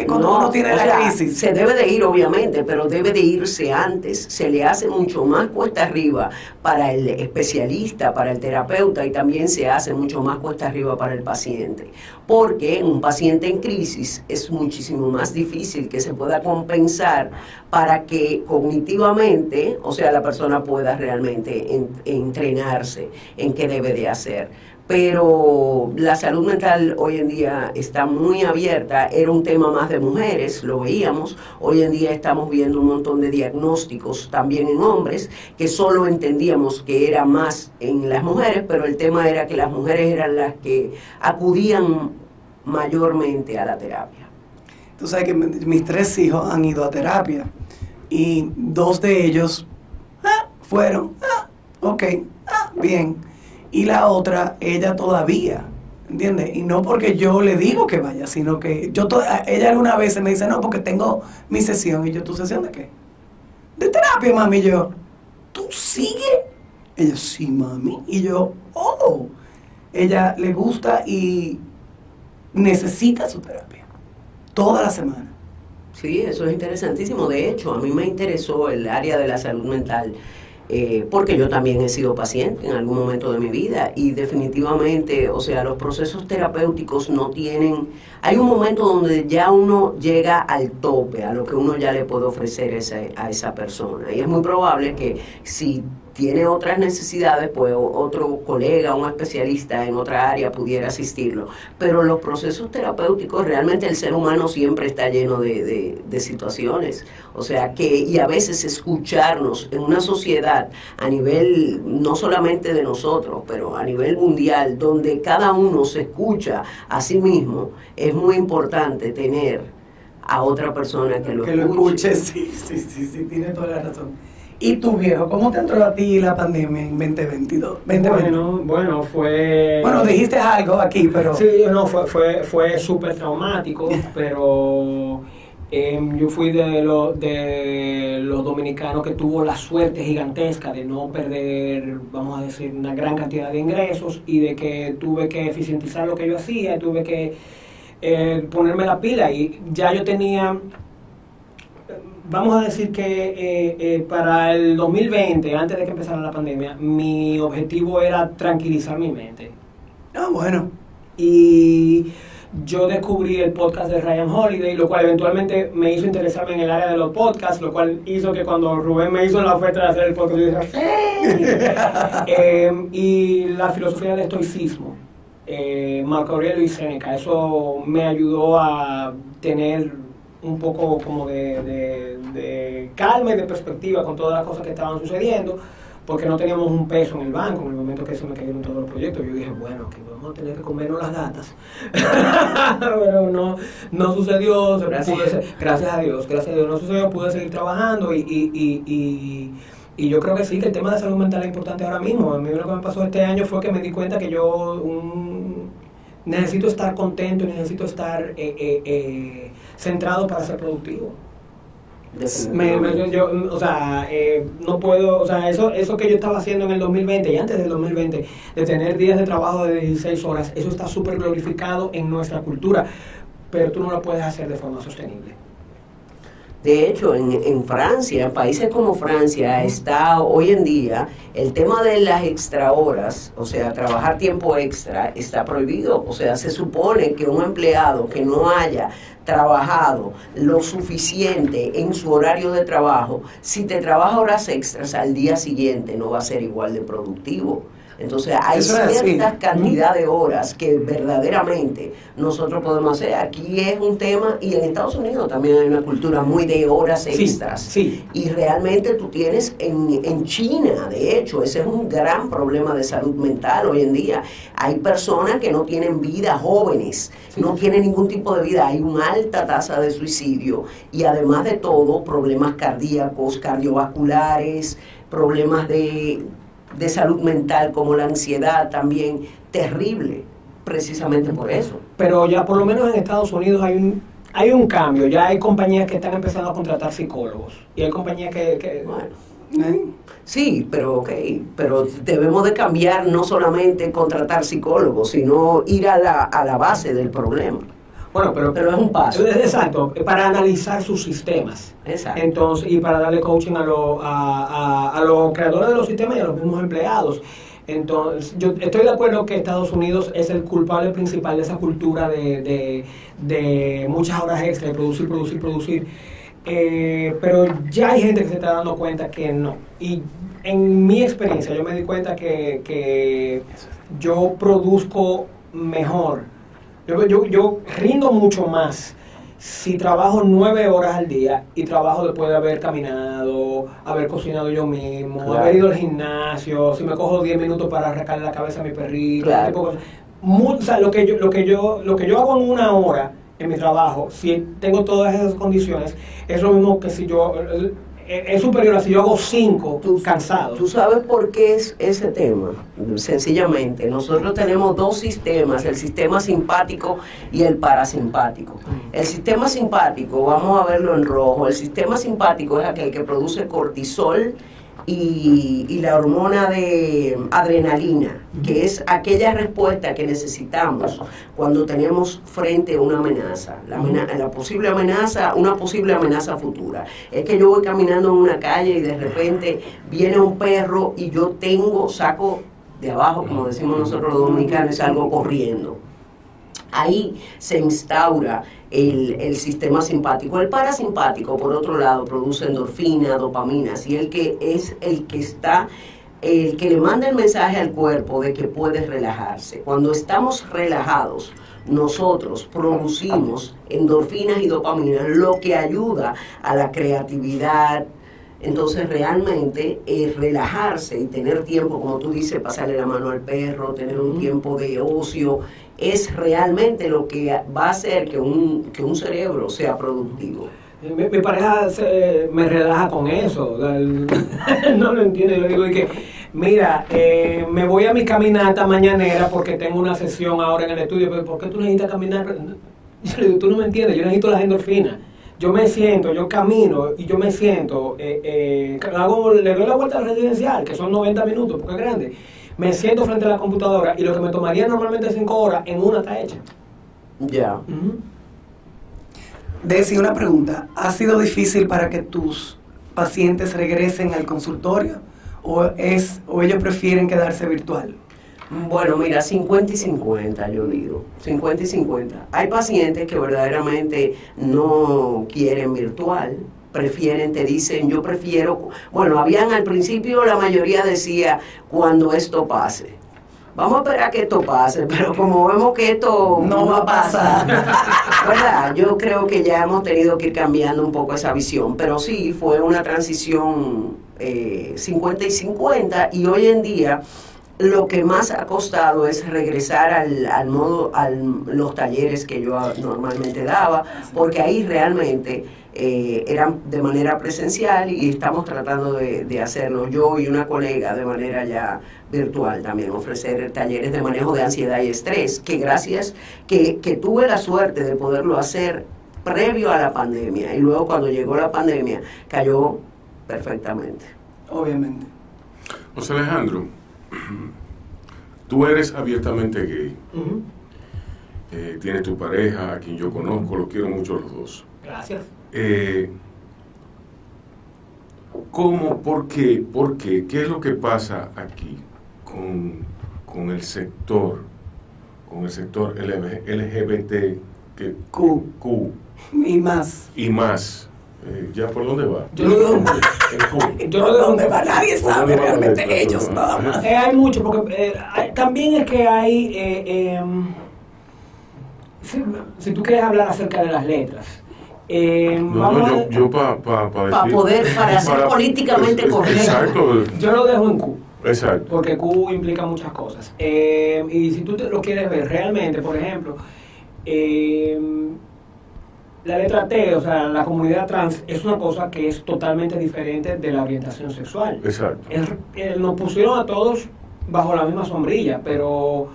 cuando, uno tiene la crisis. Se debe de ir, obviamente, pero debe de irse antes. Se le hace mucho más cuesta arriba para el especialista, para el terapeuta y también se hace mucho más cuesta arriba para el paciente. Porque un paciente en crisis es muchísimo más difícil que se pueda compensar para que cognitivamente, o sea, la persona pueda realmente entrenarse en qué debe de hacer. Pero la salud mental hoy en día está muy abierta, era un tema más de mujeres, lo veíamos, hoy en día estamos viendo un montón de diagnósticos también en hombres, que solo entendíamos que era más en las mujeres, pero el tema era que las mujeres eran las que acudían mayormente a la terapia. Tú sabes que mis tres hijos han ido a terapia y dos de ellos ah, fueron, ah, ok, ah, bien y la otra, ella todavía, ¿entiendes? Y no porque yo le digo que vaya, sino que yo, ella alguna vez me dice, no, porque tengo mi sesión. Y yo, ¿tu sesión de qué? De terapia, mami. Y yo, ¿tú sigues? Ella, sí, mami. Y yo, oh, ella le gusta y necesita su terapia. Toda la semana. Sí, eso es interesantísimo. De hecho, a mí me interesó el área de la salud mental eh, porque yo también he sido paciente en algún momento de mi vida y definitivamente, o sea, los procesos terapéuticos no tienen, hay un momento donde ya uno llega al tope, a lo que uno ya le puede ofrecer a esa persona. Y es muy probable que si tiene otras necesidades, pues otro colega, un especialista en otra área pudiera asistirlo. Pero los procesos terapéuticos, realmente el ser humano siempre está lleno de, situaciones. O sea que, y a veces escucharnos en una sociedad a nivel, no solamente de nosotros, pero a nivel mundial, donde cada uno se escucha a sí mismo, es muy importante tener a otra persona que lo que escuche. lo escuche, sí, sí, sí, sí, tiene toda la razón. ¿Y tu viejo, cómo te entró a ti la pandemia en 2022? Bueno, bueno, fue... Bueno, dijiste algo aquí, pero... Sí, no, fue, fue, fue súper traumático, pero em, yo fui de, lo, de los dominicanos que tuvo la suerte gigantesca de no perder, vamos a decir, una gran cantidad de ingresos y de que tuve que eficientizar lo que yo hacía, tuve que eh, ponerme la pila y ya yo tenía vamos a decir que eh, eh, para el 2020, antes de que empezara la pandemia, mi objetivo era tranquilizar mi mente. Ah, bueno. Y yo descubrí el podcast de Ryan Holiday, lo cual eventualmente me hizo interesarme en el área de los podcasts, lo cual hizo que cuando Rubén me hizo la oferta de hacer el podcast, yo dije, ¡Sí! Em, y la filosofía del estoicismo, eh, Marco Aurelio y Seneca, eso me ayudó a tener un poco como de, calma y de perspectiva con todas las cosas que estaban sucediendo, porque no teníamos un peso en el banco en el momento que se me cayeron todos los proyectos. Yo dije, bueno, que vamos a tener que comernos las datas. Pero no, no sucedió, gracias. gracias a Dios, gracias a Dios no sucedió, pude seguir trabajando y, y, y, y, yo creo que sí, que el tema de salud mental es importante ahora mismo. A mí lo que me pasó este año fue que me di cuenta que yo necesito estar contento, necesito estar... Eh, eh, eh, centrado para ser productivo. yo, o sea, eh, no puedo, o sea, eso, eso que yo estaba haciendo en el 2020 y antes del 2020, de tener días de trabajo de 16 horas, eso está súper glorificado en nuestra cultura, pero tú no lo puedes hacer de forma sostenible. De hecho, en, en, Francia, países como Francia, está hoy en día el tema de las extra horas, o sea, trabajar tiempo extra, está prohibido. O sea, se supone que un empleado que no haya trabajado lo suficiente en su horario de trabajo, si te trabaja horas extras al día siguiente no va a ser igual de productivo. Entonces hay Eso ciertas cantidad de horas que verdaderamente nosotros podemos hacer. Aquí es un tema, y en Estados Unidos también hay una cultura muy de horas extras. sí. Y realmente tú tienes en, en China, de hecho, ese es un gran problema de salud mental hoy en día. Hay personas que no tienen vida, jóvenes, no tienen ningún tipo de vida. Hay una alta tasa de suicidio y además de todo, problemas cardíacos, cardiovasculares, problemas de, de salud mental como la ansiedad también, terrible, precisamente por eso. Pero ya por lo menos en Estados Unidos hay un, hay un cambio. Ya hay compañías que están empezando a contratar psicólogos. Y hay compañías que... que- Bueno. ¿Eh? Sí, pero ok, pero debemos de cambiar no solamente contratar psicólogos, sino ir a la, a la base del problema. Bueno, pero, Pero es un paso. Exacto, para analizar sus sistemas. Exacto. Entonces, y para darle coaching a, lo- a, a- a los creadores de los sistemas y a los mismos empleados. Entonces, yo estoy de acuerdo que Estados Unidos es el culpable principal de esa cultura de, de- de muchas horas extra, de producir, producir, producir. Eh, pero ya hay gente que se está dando cuenta que no. Y en mi experiencia, yo me di cuenta que, que yo produzco mejor. Yo, yo, yo rindo mucho más si trabajo nueve horas al día y trabajo después de haber caminado, haber cocinado yo mismo, Claro. haber ido al gimnasio, si me cojo 10 minutos para arrancarle la cabeza a mi perrito, Claro. tipo o sea, lo que yo, lo que yo, lo que yo hago en una hora en mi trabajo, si tengo todas esas condiciones, es lo mismo que si yo es superior a si yo hago cinco Tú- cansado. ¿Tú sabes por qué es ese tema? Sencillamente, nosotros tenemos dos sistemas, el sistema simpático y el parasimpático. El sistema simpático, vamos a verlo en rojo, el sistema simpático es aquel que produce cortisol y, y la hormona de adrenalina, que es aquella respuesta que necesitamos cuando tenemos frente a una amenaza, la, la posible amenaza, una posible amenaza futura. Es que yo voy caminando en una calle y de repente viene un perro y yo tengo, saco de abajo, como decimos nosotros los dominicanos, salgo corriendo. Ahí se instaura el, el sistema simpático. El parasimpático, por otro lado, produce endorfina, dopamina, y el que es el que está, el que le manda el mensaje al cuerpo de que puede relajarse. Cuando estamos relajados, nosotros producimos endorfinas y dopamina, lo que ayuda a la creatividad, entonces realmente es relajarse y tener tiempo, como tú dices, pasarle la mano al perro, tener un tiempo de ocio, es realmente lo que va a hacer que un, que un cerebro sea productivo. Mi, mi pareja se- me relaja con eso. No lo entiende. Le digo y que, mira, eh, me voy a mi caminata mañanera porque tengo una sesión ahora en el estudio. Pero ¿por qué tú necesitas caminar? Yo le digo, tú no me entiendes. Yo necesito las endorfinas. Yo me siento, yo camino y yo me siento, eh, eh, hago, le doy la vuelta al residencial, que son 90 minutos, porque es grande. Me siento frente a la computadora y lo que me tomaría normalmente 5 horas, en una está hecha. Ya. Desi, una pregunta. ¿Ha sido difícil para que tus pacientes regresen al consultorio o, es, o ellos prefieren quedarse virtual? Bueno, mira, 50 y 50, yo digo. 50 y 50. Hay pacientes que verdaderamente no quieren virtual, prefieren, te dicen, yo prefiero. Bueno, habían al principio, la mayoría decía, cuando esto pase. Vamos a esperar que esto pase, pero como vemos que esto No va a pasar. ¿verdad? Yo creo que ya hemos tenido que ir cambiando un poco esa visión, pero sí fue una transición eh, 50 y 50 y hoy en día lo que más ha costado es regresar al, al modo, a los talleres que yo normalmente daba, porque ahí realmente eh, eran de manera presencial y estamos tratando de, de hacerlo yo y una colega de manera ya virtual también, ofrecer talleres de manejo de ansiedad y estrés, que gracias que, que tuve la suerte de poderlo hacer previo a la pandemia y luego cuando llegó la pandemia cayó perfectamente. Obviamente. José Alejandro, tú eres abiertamente gay. Eh, tienes tu pareja, a quien yo conozco, los quiero mucho los dos. Gracias. Eh, ¿Cómo? ¿Por qué? ¿Por qué? ¿Qué es lo que pasa aquí con, con el sector, con el sector LGBT, que, Q. Q, Y más. y más. Eh, ¿Ya por dónde va? Yo dejo en ¿Dónde Q. va? Nadie ¿Por sabe dónde va realmente letra? ellos, nada más. Eh, hay mucho, porque eh, hay- también es que hay, eh, em, si, si tú quieres hablar acerca de las letras, eh, No, vamos no, a- yo, yo para pa, pa Pa decir- poder- para ser políticamente es- es- correcto. Exacto, yo lo dejo en Q. exacto. Porque Q implica muchas cosas. Eh, y si tú te lo quieres ver realmente, por ejemplo, eh, la letra T, o sea, la comunidad trans, es una cosa que es totalmente diferente de la orientación sexual. Exacto. Es- eh, nos pusieron a todos bajo la misma sombrilla, pero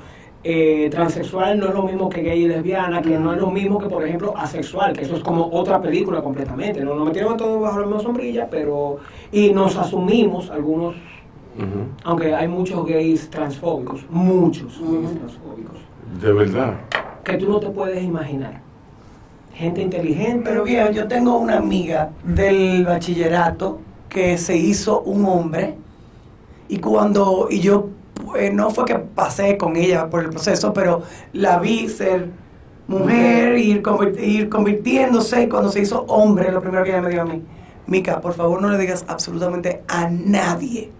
eh, transexual no es lo mismo que gay y lesbiana, que no es lo mismo que, por ejemplo, asexual, que eso es como otra película completamente. Nos, nos metieron a todos bajo la misma sombrilla, pero... Y nos asumimos, algunos, aunque hay muchos gays transfóbicos, muchos gays transfóbicos, De verdad. que tú no te puedes imaginar. Gente inteligente, Pero bien, yo tengo una amiga del bachillerato que se hizo un hombre y cuando, y yo eh, no fue que pasé con ella por el proceso, pero la vi ser mujer, ir, ir convirtiéndose. Y cuando se hizo hombre, lo primero que ella me dijo a mí, Mica, por favor no le digas absolutamente a nadie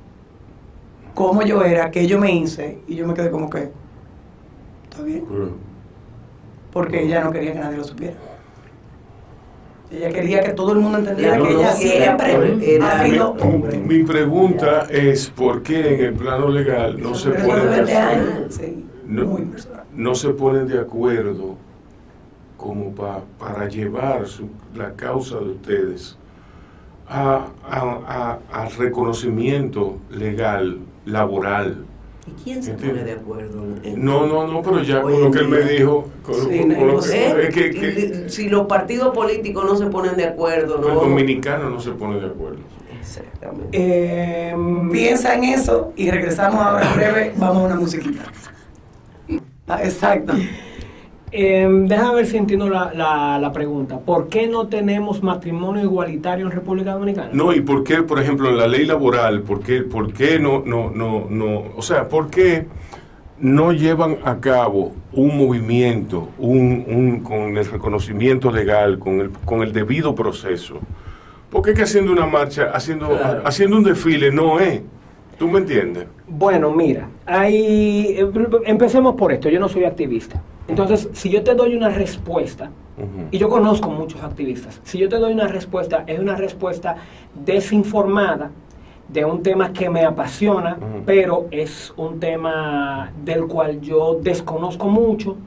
cómo yo era, que yo me hice y yo me quedé como que, está bien Pero- porque ella no quería que nadie lo supiera. Ella quería que todo el mundo entendiera Claro, que ella no, siempre era- era- ha sido mi, hombre. mi pregunta es por qué en el plano legal no se Pero ponen de 20 de, años, sí, no, no se ponen de acuerdo como pa- para llevar su- la causa de ustedes a, a- a- al reconocimiento legal, laboral. ¿Y quién se pone de acuerdo? en- No, no, no, pero ya con lo que él me dijo, Si los partidos políticos no se ponen de acuerdo, el ¿no? dominicano no se pone de acuerdo. Exactamente. eh, Piensa en eso y regresamos ahora en breve. Vamos a una musiquita. Ah, exacto. Eh, déjame ver si entiendo la, la- la pregunta. ¿Por qué no tenemos matrimonio igualitario en República Dominicana? No, y por qué, por ejemplo, en la ley laboral, por qué, por qué no, no, no, no, o sea, por qué no llevan a cabo un movimiento, un, un, con el reconocimiento legal, con el, con el debido proceso? Porque es que haciendo una marcha, haciendo, Claro. haciendo un desfile, no es. ¿Tú me entiendes? Bueno, mira, hay, eh, empecemos por esto. Yo no soy activista. Entonces, si yo te doy una respuesta, y yo conozco muchos activistas, si yo te doy una respuesta, es una respuesta desinformada de un tema que me apasiona, pero es un tema del cual yo desconozco mucho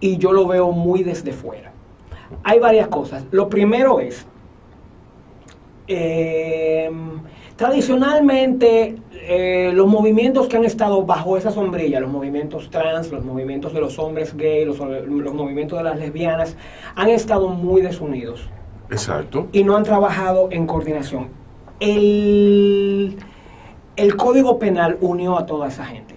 y yo lo veo muy desde fuera. Hay varias cosas. Lo primero es, eh, tradicionalmente eh, los movimientos que han estado bajo esa sombrilla, los movimientos trans, los movimientos de los hombres gay, los, los movimientos de las lesbianas, han estado muy desunidos Exacto. y no han trabajado en coordinación. El, el Código Penal unió a toda esa gente.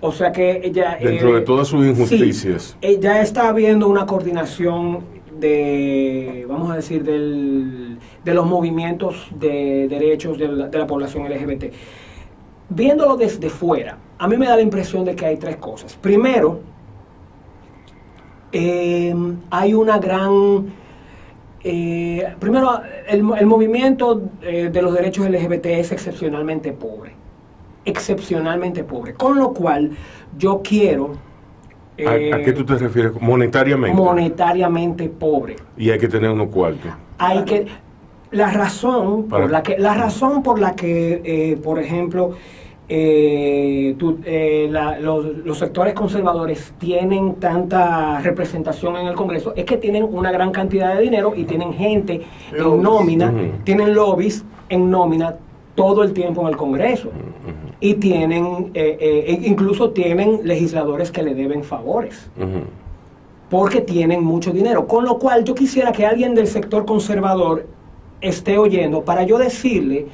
O sea que ella... Dentro de todas sus injusticias. Sí, eh, ya está habiendo una coordinación de, vamos a decir, del, de los movimientos de derechos de la, de la población LGBT. Viéndolo desde fuera, a mí me da la impresión de que hay tres cosas. Primero, eh, hay una gran... eh, primero, el, el movimiento eh, de los derechos LGBT es excepcionalmente pobre. Excepcionalmente pobre. Con lo cual, yo quiero... ¿A, eh, a qué tú te refieres? Monetariamente. monetariamente pobre. y hay que tener unos cuartos. Hay que la razón Para- por la que la razón por la que eh, por ejemplo eh, eh, la- los, los sectores conservadores tienen tanta representación en el Congreso es que tienen una gran cantidad de dinero y tienen gente en nómina, tienen lobbies en nómina todo el tiempo en el Congreso y tienen eh, eh, e incluso tienen legisladores que le deben favores porque tienen mucho dinero. Con lo cual yo quisiera que alguien del sector conservador esté oyendo para yo decirle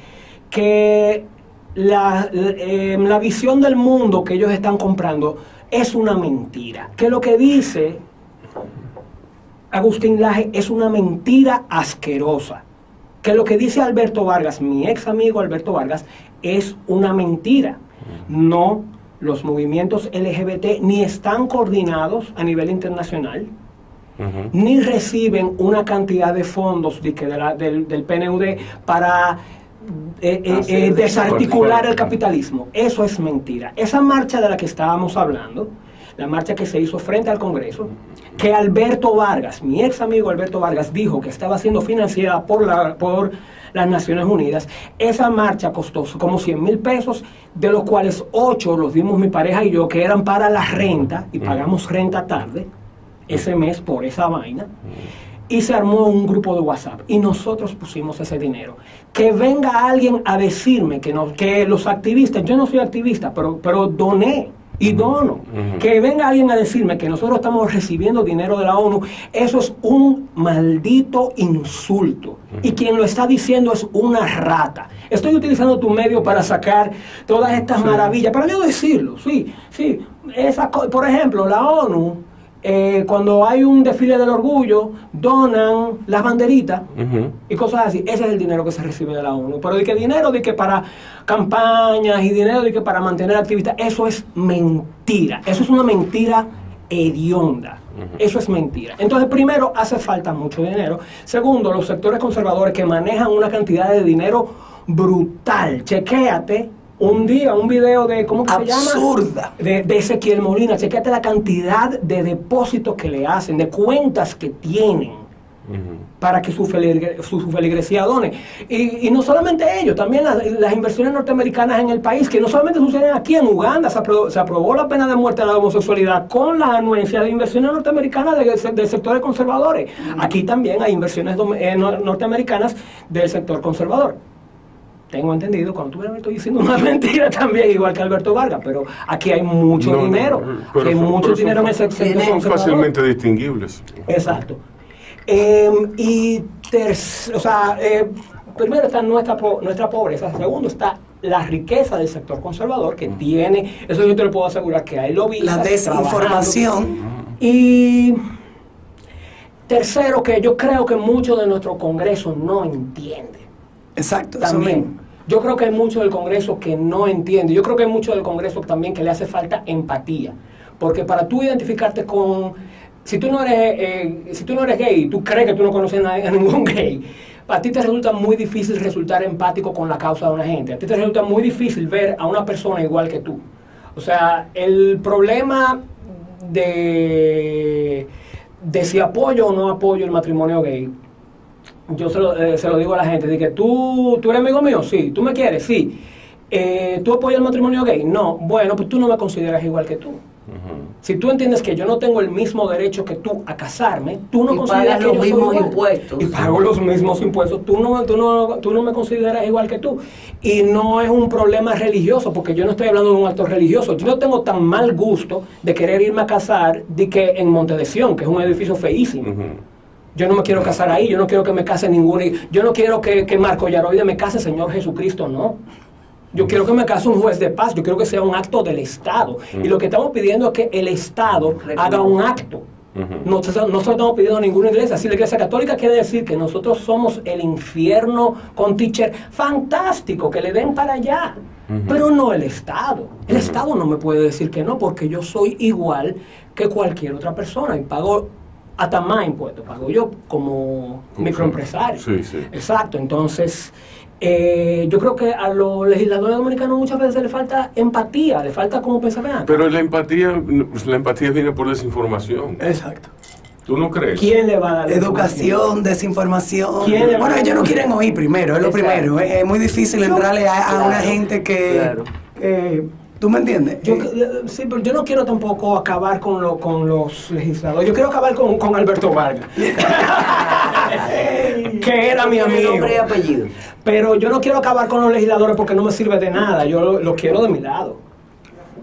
que la, eh, la visión del mundo que ellos están comprando es una mentira. Que lo que dice Agustín Laje es una mentira asquerosa. Que lo que dice Alberto Vargas, mi ex amigo Alberto Vargas, es una mentira. No, los movimientos LGBT ni están coordinados a nivel internacional, ni reciben una cantidad de fondos de que de la- del, del PNUD para eh, eh, eh, de- desarticular el capitalismo. Eso es mentira. Esa marcha de la que estábamos hablando, la marcha que se hizo frente al Congreso, que Alberto Vargas, mi ex amigo Alberto Vargas, dijo que estaba siendo financiada por, la, por las Naciones Unidas, esa marcha costó como 100 mil pesos, de los cuales 8 los dimos mi pareja y yo, que eran para la renta, y pagamos renta tarde ese mes por esa vaina. Y se armó un grupo de WhatsApp y nosotros pusimos ese dinero. Que venga alguien a decirme que, no, que los activistas, yo no soy activista, pero, pero doné y dono. Que venga alguien a decirme que nosotros estamos recibiendo dinero de la ONU, eso es un maldito insulto. Y quien lo está diciendo es una rata. Estoy utilizando tu medio para sacar todas estas maravillas, para yo decirlo, sí, sí. Esa, por ejemplo, la ONU, eh, cuando hay un desfile del orgullo, donan las banderitas y cosas así. Ese es el dinero que se recibe de la ONU. Pero de que dinero de que para campañas y dinero de que para mantener activistas, eso es mentira. Eso es una mentira hedionda. Eso es mentira. Entonces, primero, hace falta mucho dinero. Segundo, los sectores conservadores que manejan una cantidad de dinero brutal. Chequéate un día, un video de, ¿cómo que se llama? Absurda. de, de Ezequiel Molina, chequete la cantidad de depósitos que le hacen, de cuentas que tienen para que su, feligre- su, su feligresía done. Y, y no solamente ellos, también las, las inversiones norteamericanas en el país, que no solamente suceden aquí en Uganda, se aprobó, se aprobó la pena de muerte a la homosexualidad con la anuencia de inversiones norteamericanas de, de sectores conservadores. Aquí también hay inversiones eh, nor- norteamericanas del sector conservador. Tengo entendido, cuando tú ves, me estoy diciendo una mentira también, igual que Alberto Vargas, pero aquí hay mucho No, dinero, hay son- mucho dinero en fa- sector Son fácilmente distinguibles. Exacto. Eh, y ter- o sea, eh, primero está nuestra, po- nuestra pobreza, segundo está la riqueza del sector conservador que tiene, eso yo te lo puedo asegurar que hay lobbyistas La desinformación. Y tercero, que yo creo que mucho de nuestro Congreso no entiende. Exacto. También. Yo creo que hay mucho del Congreso que no entiende. Yo creo que hay mucho del Congreso también que le hace falta empatía. Porque para tú identificarte con... Si tú no eres, eh, si tú no eres gay, tú crees que tú no conoces a ningún gay, a ti te resulta muy difícil resultar empático con la causa de una gente. A ti te resulta muy difícil ver a una persona igual que tú. O sea, el problema de, de si apoyo o no apoyo el matrimonio gay yo se lo, eh, se lo digo a la gente, de que tú, tú eres amigo mío, sí, tú me quieres, sí. Eh, ¿Tú apoyas el matrimonio gay? No. Bueno, pues tú no me consideras igual que tú. Si tú entiendes que yo no tengo el mismo derecho que tú a casarme, tú no Y consideras pagas que los yo mismos impuestos. Y pago los mismos impuestos. Tú no, tú, no, tú no me consideras igual que tú. Y no es un problema religioso, porque yo no estoy hablando de un acto religioso. Yo no tengo tan mal gusto de querer irme a casar de que en Monte de Sion, que es un edificio feísimo. Yo no me quiero casar ahí, yo no quiero que me case ninguna. Yo no quiero que, que Marco Yaroide me case, Señor Jesucristo, no. Yo quiero que me case un juez de paz, yo quiero que sea un acto del Estado. Y lo que estamos pidiendo es que el Estado haga un acto. Ujú. No, se- no se lo estamos pidiendo a ninguna iglesia. Si la iglesia católica quiere decir que nosotros somos el infierno con teacher, fantástico, que le den para allá. Pero no el Estado. El Estado no me puede decir que no, porque yo soy igual que cualquier otra persona y pago hasta más impuestos, pago yo como microempresario. Sí, sí. Exacto, entonces eh, yo creo que a los legisladores dominicanos muchas veces les falta empatía, les falta como pensar, "Ven acá, Pero la empatía, la empatía viene por desinformación. Exacto. ¿Tú no crees? ¿quién le va a dar Educación, desinformación. ¿Quién le- Bueno, ellos no quieren oír primero, es lo Exacto. primero. Es, es muy difícil entrarle a, a una gente que... claro. que- ¿Tú me entiendes? Yo, Eh, eh, sí, pero yo no quiero tampoco acabar con, lo, con los legisladores. Yo quiero acabar con, con Alberto Vargas, que era mi amigo. nombre y apellido. Pero yo no quiero acabar con los legisladores porque no me sirve de nada. Yo lo, lo quiero de mi lado.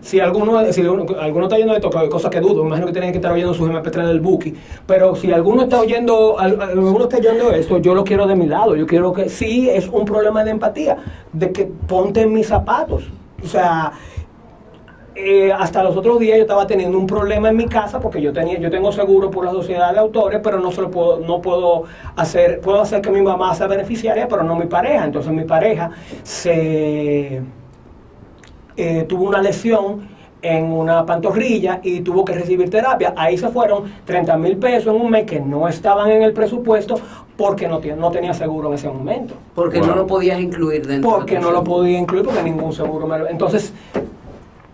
Si alguno, si uno- alguno está oyendo esto, que- cosa que dudo, me imagino que tienen que estar oyendo sus MP3 del Buki. Pero si alguno está oyendo, al- alguno está oyendo esto, yo lo quiero de mi lado. Yo quiero que sí es un problema de empatía, de que ponte en mis zapatos. O sea, eh, hasta los otros días yo estaba teniendo un problema en mi casa porque yo tenía yo tengo seguro por la sociedad de autores pero no se lo puedo no puedo hacer puedo hacer que mi mamá sea beneficiaria pero no mi pareja entonces mi pareja se eh, tuvo una lesión en una pantorrilla y tuvo que recibir terapia. Ahí se fueron 30 mil pesos en un mes que no estaban en el presupuesto porque no, no tenía seguro en ese momento. Porque no lo podías incluir dentro. Porque no lo podía incluir porque ningún seguro me lo... Entonces,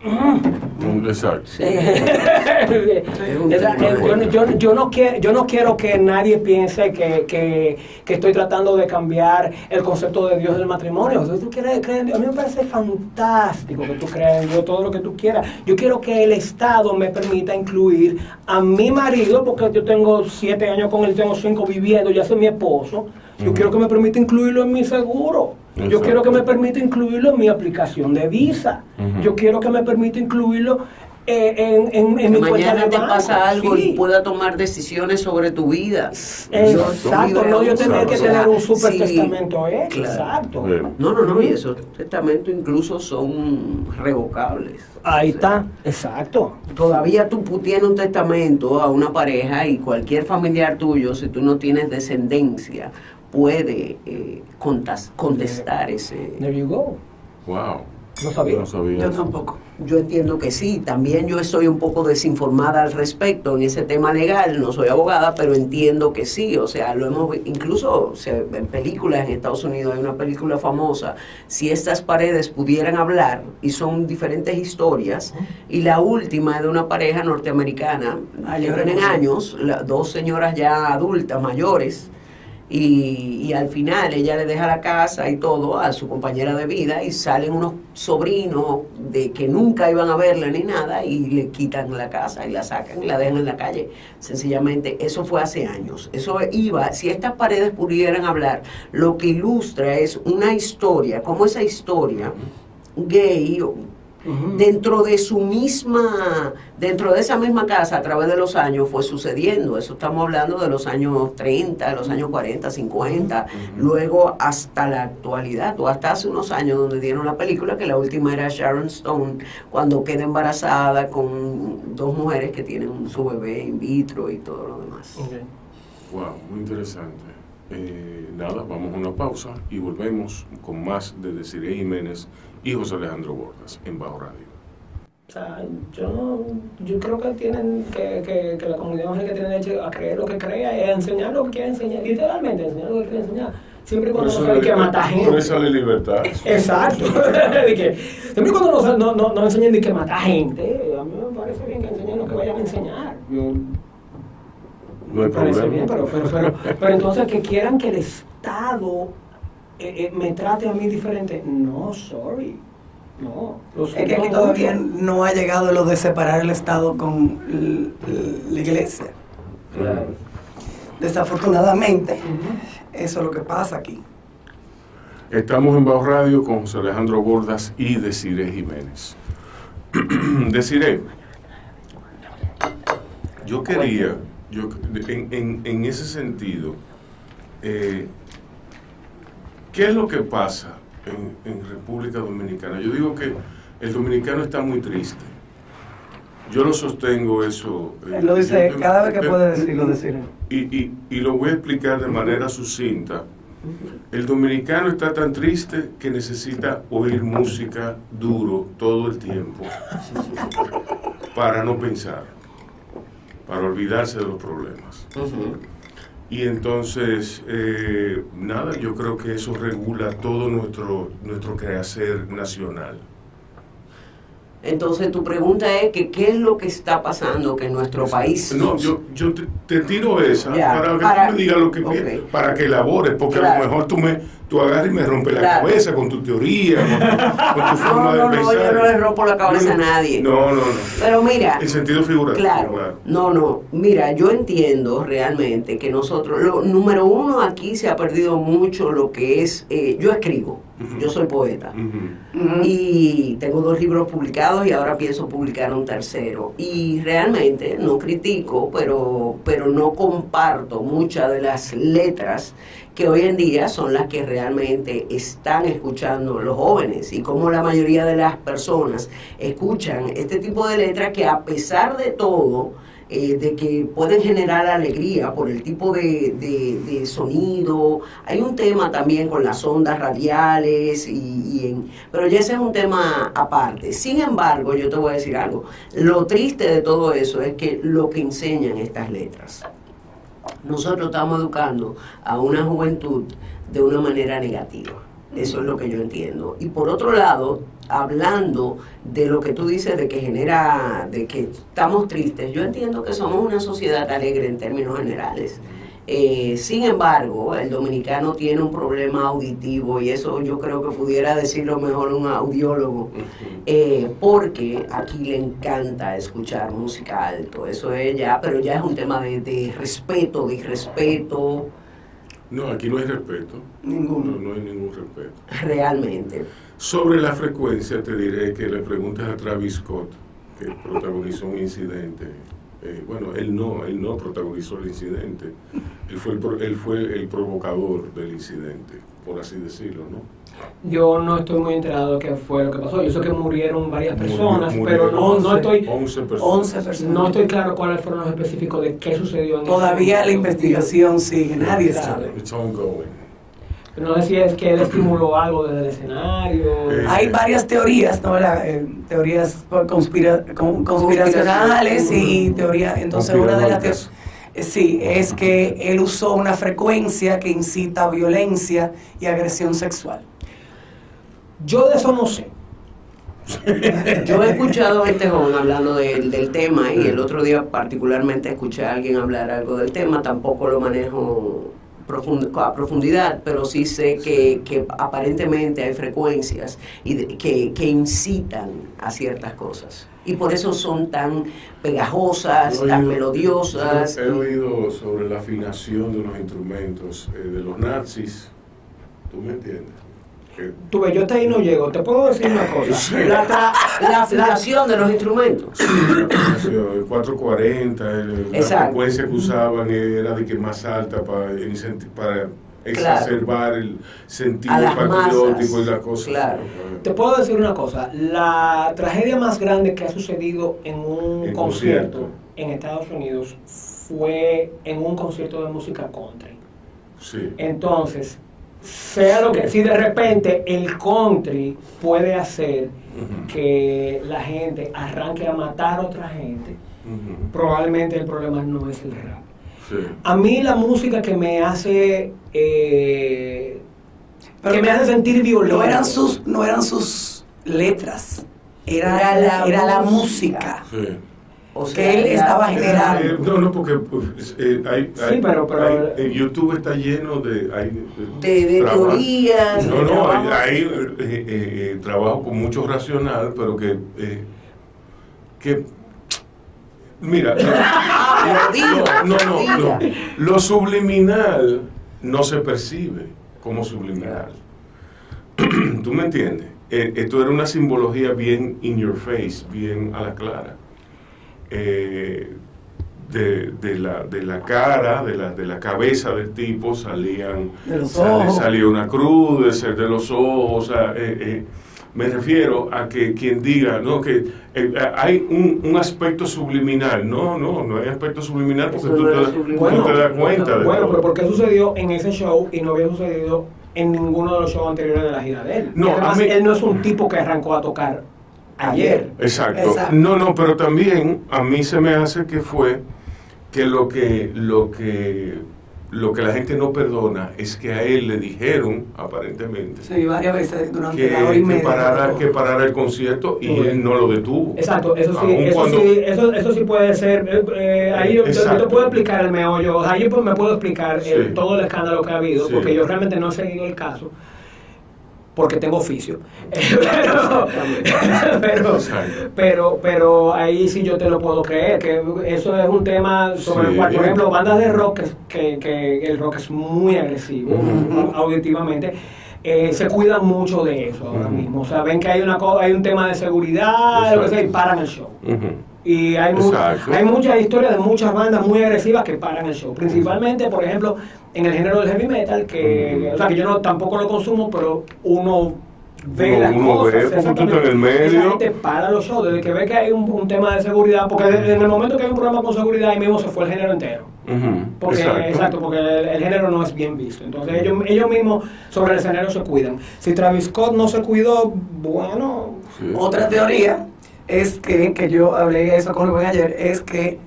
Exacto. yo, no quiero, yo no quiero que nadie piense que, estoy tratando de cambiar el concepto de Dios del matrimonio. tú quieres creer A mí me parece fantástico que tú creas en Dios, todo lo que tú quieras. Yo quiero que el Estado me permita incluir a mi marido, porque yo tengo siete años con él, tengo cinco viviendo, ya soy mi esposo. Yo quiero que me permita incluirlo en mi seguro. Yo quiero que me permita incluirlo en mi aplicación de visa. Yo quiero que me permita incluirlo eh, en, en, en mi mañana te pasa algo y pueda tomar decisiones sobre tu vida. Exacto, no yo tendría que tener un super testamento Exacto. No, no, no, y esos testamentos incluso son revocables. Ahí está, exacto. Todavía tú tienes un testamento a una pareja y cualquier familiar tuyo, si tú no tienes descendencia, puede eh, contestar ese. There you go. Wow. No sabía. No sabía. Yo tampoco. Yo entiendo que sí. También yo estoy un poco desinformada al respecto en ese tema legal. No soy abogada, pero entiendo que sí. O sea, lo hemos incluso en películas en Estados Unidos hay una película famosa. Si estas paredes pudieran hablar y son diferentes historias y la última es de una pareja norteamericana que tienen años, dos señoras ya adultas mayores y, al final ella le deja la casa y todo a su compañera de vida y salen unos sobrinos de que nunca iban a verla ni nada y le quitan la casa y la sacan y la dejan en la calle. Sencillamente, eso fue hace años. Eso iba, si estas paredes pudieran hablar, lo que ilustra es una historia, como esa historia gay dentro de su misma, dentro de esa misma casa a través de los años fue sucediendo. Eso estamos hablando de los años 30, de los años 40, 50, luego hasta la actualidad, o hasta hace unos años donde dieron la película, que la última era Sharon Stone, cuando queda embarazada con dos mujeres que tienen su bebé in vitro y todo lo demás. Wow, muy interesante. Eh, nada, vamos a una pausa y volvemos con más de Desiree Jiménez y José Alejandro Bordas en Bajo Radio. O sea, yo, yo creo que tienen que, que, que la comunidad que tiene derecho a creer lo que crea y a enseñar lo que quiere enseñar, literalmente enseñar lo que quiere enseñar. Siempre cuando no sabe que mata gente. Por eso la libertad. Exacto. siempre cuando no, no, no, no enseñan ni que mata gente, a mí me parece bien que enseñen lo que vayan a enseñar. Yo, no hay problema. Bien, pero, pero, pero, pero entonces que quieran que el Estado eh, eh, me trate a mí diferente. No, sorry. No. es que aquí todavía no ha llegado lo de separar el Estado con la iglesia. Claro. Desafortunadamente, eso es lo que pasa aquí. Estamos en Bajo Radio con José Alejandro Bordas y Desiree Jiménez. Desiree, yo quería, yo, en, en, ese sentido, eh, ¿Qué es lo que pasa en, República Dominicana? Yo digo que el dominicano está muy triste. Yo lo sostengo eso. Eh, lo dice cada vez que puede decirlo, decir. Y, y, y lo voy a explicar de manera sucinta. El dominicano está tan triste que necesita oír música duro todo el tiempo para no pensar, para olvidarse de los problemas. Y entonces, eh, nada, yo creo que eso regula todo nuestro, nuestro quehacer nacional. Entonces tu pregunta es que qué es lo que está pasando que en nuestro país... No, yo, yo te, tiro esa para que tú me digas lo que para que elabores, porque a lo mejor tú me tú agarras y me rompes la cabeza con tu teoría, con, tu forma no, de pensar. No, yo no le rompo la cabeza a nadie. No, no, no. Pero mira... En sentido figurativo. Claro. No, no. Mira, yo entiendo realmente que nosotros... Lo, número uno, aquí se ha perdido mucho lo que es... Eh, yo escribo. Yo soy poeta. Y tengo dos libros publicados y ahora pienso publicar un tercero. Y realmente no critico, pero, pero no comparto muchas de las letras que hoy en día son las que realmente están escuchando los jóvenes y como la mayoría de las personas escuchan este tipo de letras que a pesar de todo, eh, de que pueden generar alegría por el tipo de, de, sonido. Hay un tema también con las ondas radiales, y, en, pero ya ese es un tema aparte. Sin embargo, yo te voy a decir algo, lo triste de todo eso es que lo que enseñan estas letras. Nosotros estamos educando a una juventud de una manera negativa. Eso es lo que yo entiendo. Y por otro lado, hablando de lo que tú dices de que genera, de que estamos tristes, yo entiendo que somos una sociedad alegre en términos generales. Eh, sin embargo, el dominicano tiene un problema auditivo y eso yo creo que pudiera decirlo mejor un audiólogo, eh, porque aquí le encanta escuchar música alto, eso es ya, pero ya es un tema de, de respeto, de irrespeto, no, aquí no hay respeto. Ninguno. No, hay ningún respeto. Realmente. Sobre la frecuencia, te diré que le preguntas a Travis Scott, que protagonizó un incidente. Eh, bueno, él no, él no protagonizó el incidente. Él fue el, él fue el provocador del incidente, por así decirlo, ¿no? Yo no estoy muy enterado de qué fue lo que pasó. Yo sé que murieron varias personas, pero no, no estoy 11 personas. No estoy claro cuáles fueron los específicos de qué sucedió en Todavía la investigación sigue, nadie sabe. No sé si es que él estimuló algo desde el escenario. Eh, Hay varias teorías, ¿no? Eh, teorías conspiracionales y teorías. Entonces, una de las teorías. Eh, sí, es que él usó una frecuencia que incita a violencia y agresión sexual. Yo de eso no sé. Yo he escuchado a joven hablando del tema y el otro día particularmente escuché a alguien hablar algo del tema, tampoco lo manejo a profundidad, pero sí sé que, aparentemente hay frecuencias y que, que, incitan a ciertas cosas. Y por eso son tan pegajosas, tan melodiosas. He, oído sobre la afinación de los instrumentos eh, de los nazis, ¿tú me entiendes? Tú ves, yo hasta ahí no llego. Te puedo decir una cosa. La, la afinación de los instrumentos. Sí, la el 440, la frecuencia que usaban era de que más alta para, para exacerbar el sentido patriótico y la cosa. Claro. Te puedo decir una cosa. La tragedia más grande que ha sucedido en un concierto, en Estados Unidos fue en un concierto de música country. Sí. Entonces, sea lo que, si de repente el country puede hacer que la gente arranque a matar a otra gente, probablemente el problema no es el rap. A mí la música que me hace eh, que me hace sentir violento. No eran sus, no eran sus letras, era, la, era la música que él estaba generando. no, no, porque pues, eh, hay, sí, pero, pero en YouTube está lleno de... Hay, de, de teorías. No, no, hay, eh, eh, trabajo con mucho racional, pero que... que mira, no, no, no, lo subliminal no se percibe como subliminal. ¿Tú me entiendes? esto era una simbología bien in your face, bien a la clara. Eh, de, la, de la cara, de la, de la cabeza del tipo, salían, salía una cruz, de, ser de los ojos, eh, eh, me refiero a que quien diga, no, que hay un, un, aspecto subliminal, no, no, no hay aspecto subliminal porque tú, te, das cuenta. de bueno, pero ¿por qué sucedió en ese show y no había sucedido en ninguno de los shows anteriores de la gira de él? No, él no es un tipo que arrancó a tocar ayer. Exacto. No, no, pero también a mí se me hace que fue que lo que lo que lo que la gente no perdona es que a él le dijeron, aparentemente, sí, varias veces durante que, la hora y media, que, parara, que parara el concierto y él no lo detuvo. Exacto, eso sí, eso, sí eso, eso, sí puede ser. Eh, eh ahí yo, te puedo explicar el meollo, ahí pues me puedo explicar todo el escándalo que ha habido, porque yo realmente no he seguido el caso porque tengo oficio. pero, pero, ahí sí yo te lo puedo creer, que eso es un tema sobre el cual, por ejemplo, bandas de rock, que, que el rock es muy agresivo auditivamente. Eh, se cuidan mucho de eso ahora mismo. O sea, ven que hay una hay un tema de seguridad, lo que sea, y paran el show. Y hay, mu- Exacto. hay muchas historias de muchas bandas muy agresivas que paran el show. Principalmente, por ejemplo, en el género del heavy metal, que, o sea, que yo no, tampoco lo consumo, pero uno ve Uno- las uno cosas. ve, en el medio. Gente para los shows, desde que ve que hay un, un tema de seguridad, porque desde en el momento que hay un problema con seguridad, ahí mismo se fue el género entero. Porque, exacto. porque el, el género no es bien visto. Entonces ellos, ellos mismos sobre el escenario se cuidan. Si Travis Scott no se cuidó, bueno, Sí. Otra teoría es que, que yo hablé eso con Rubén ayer, es que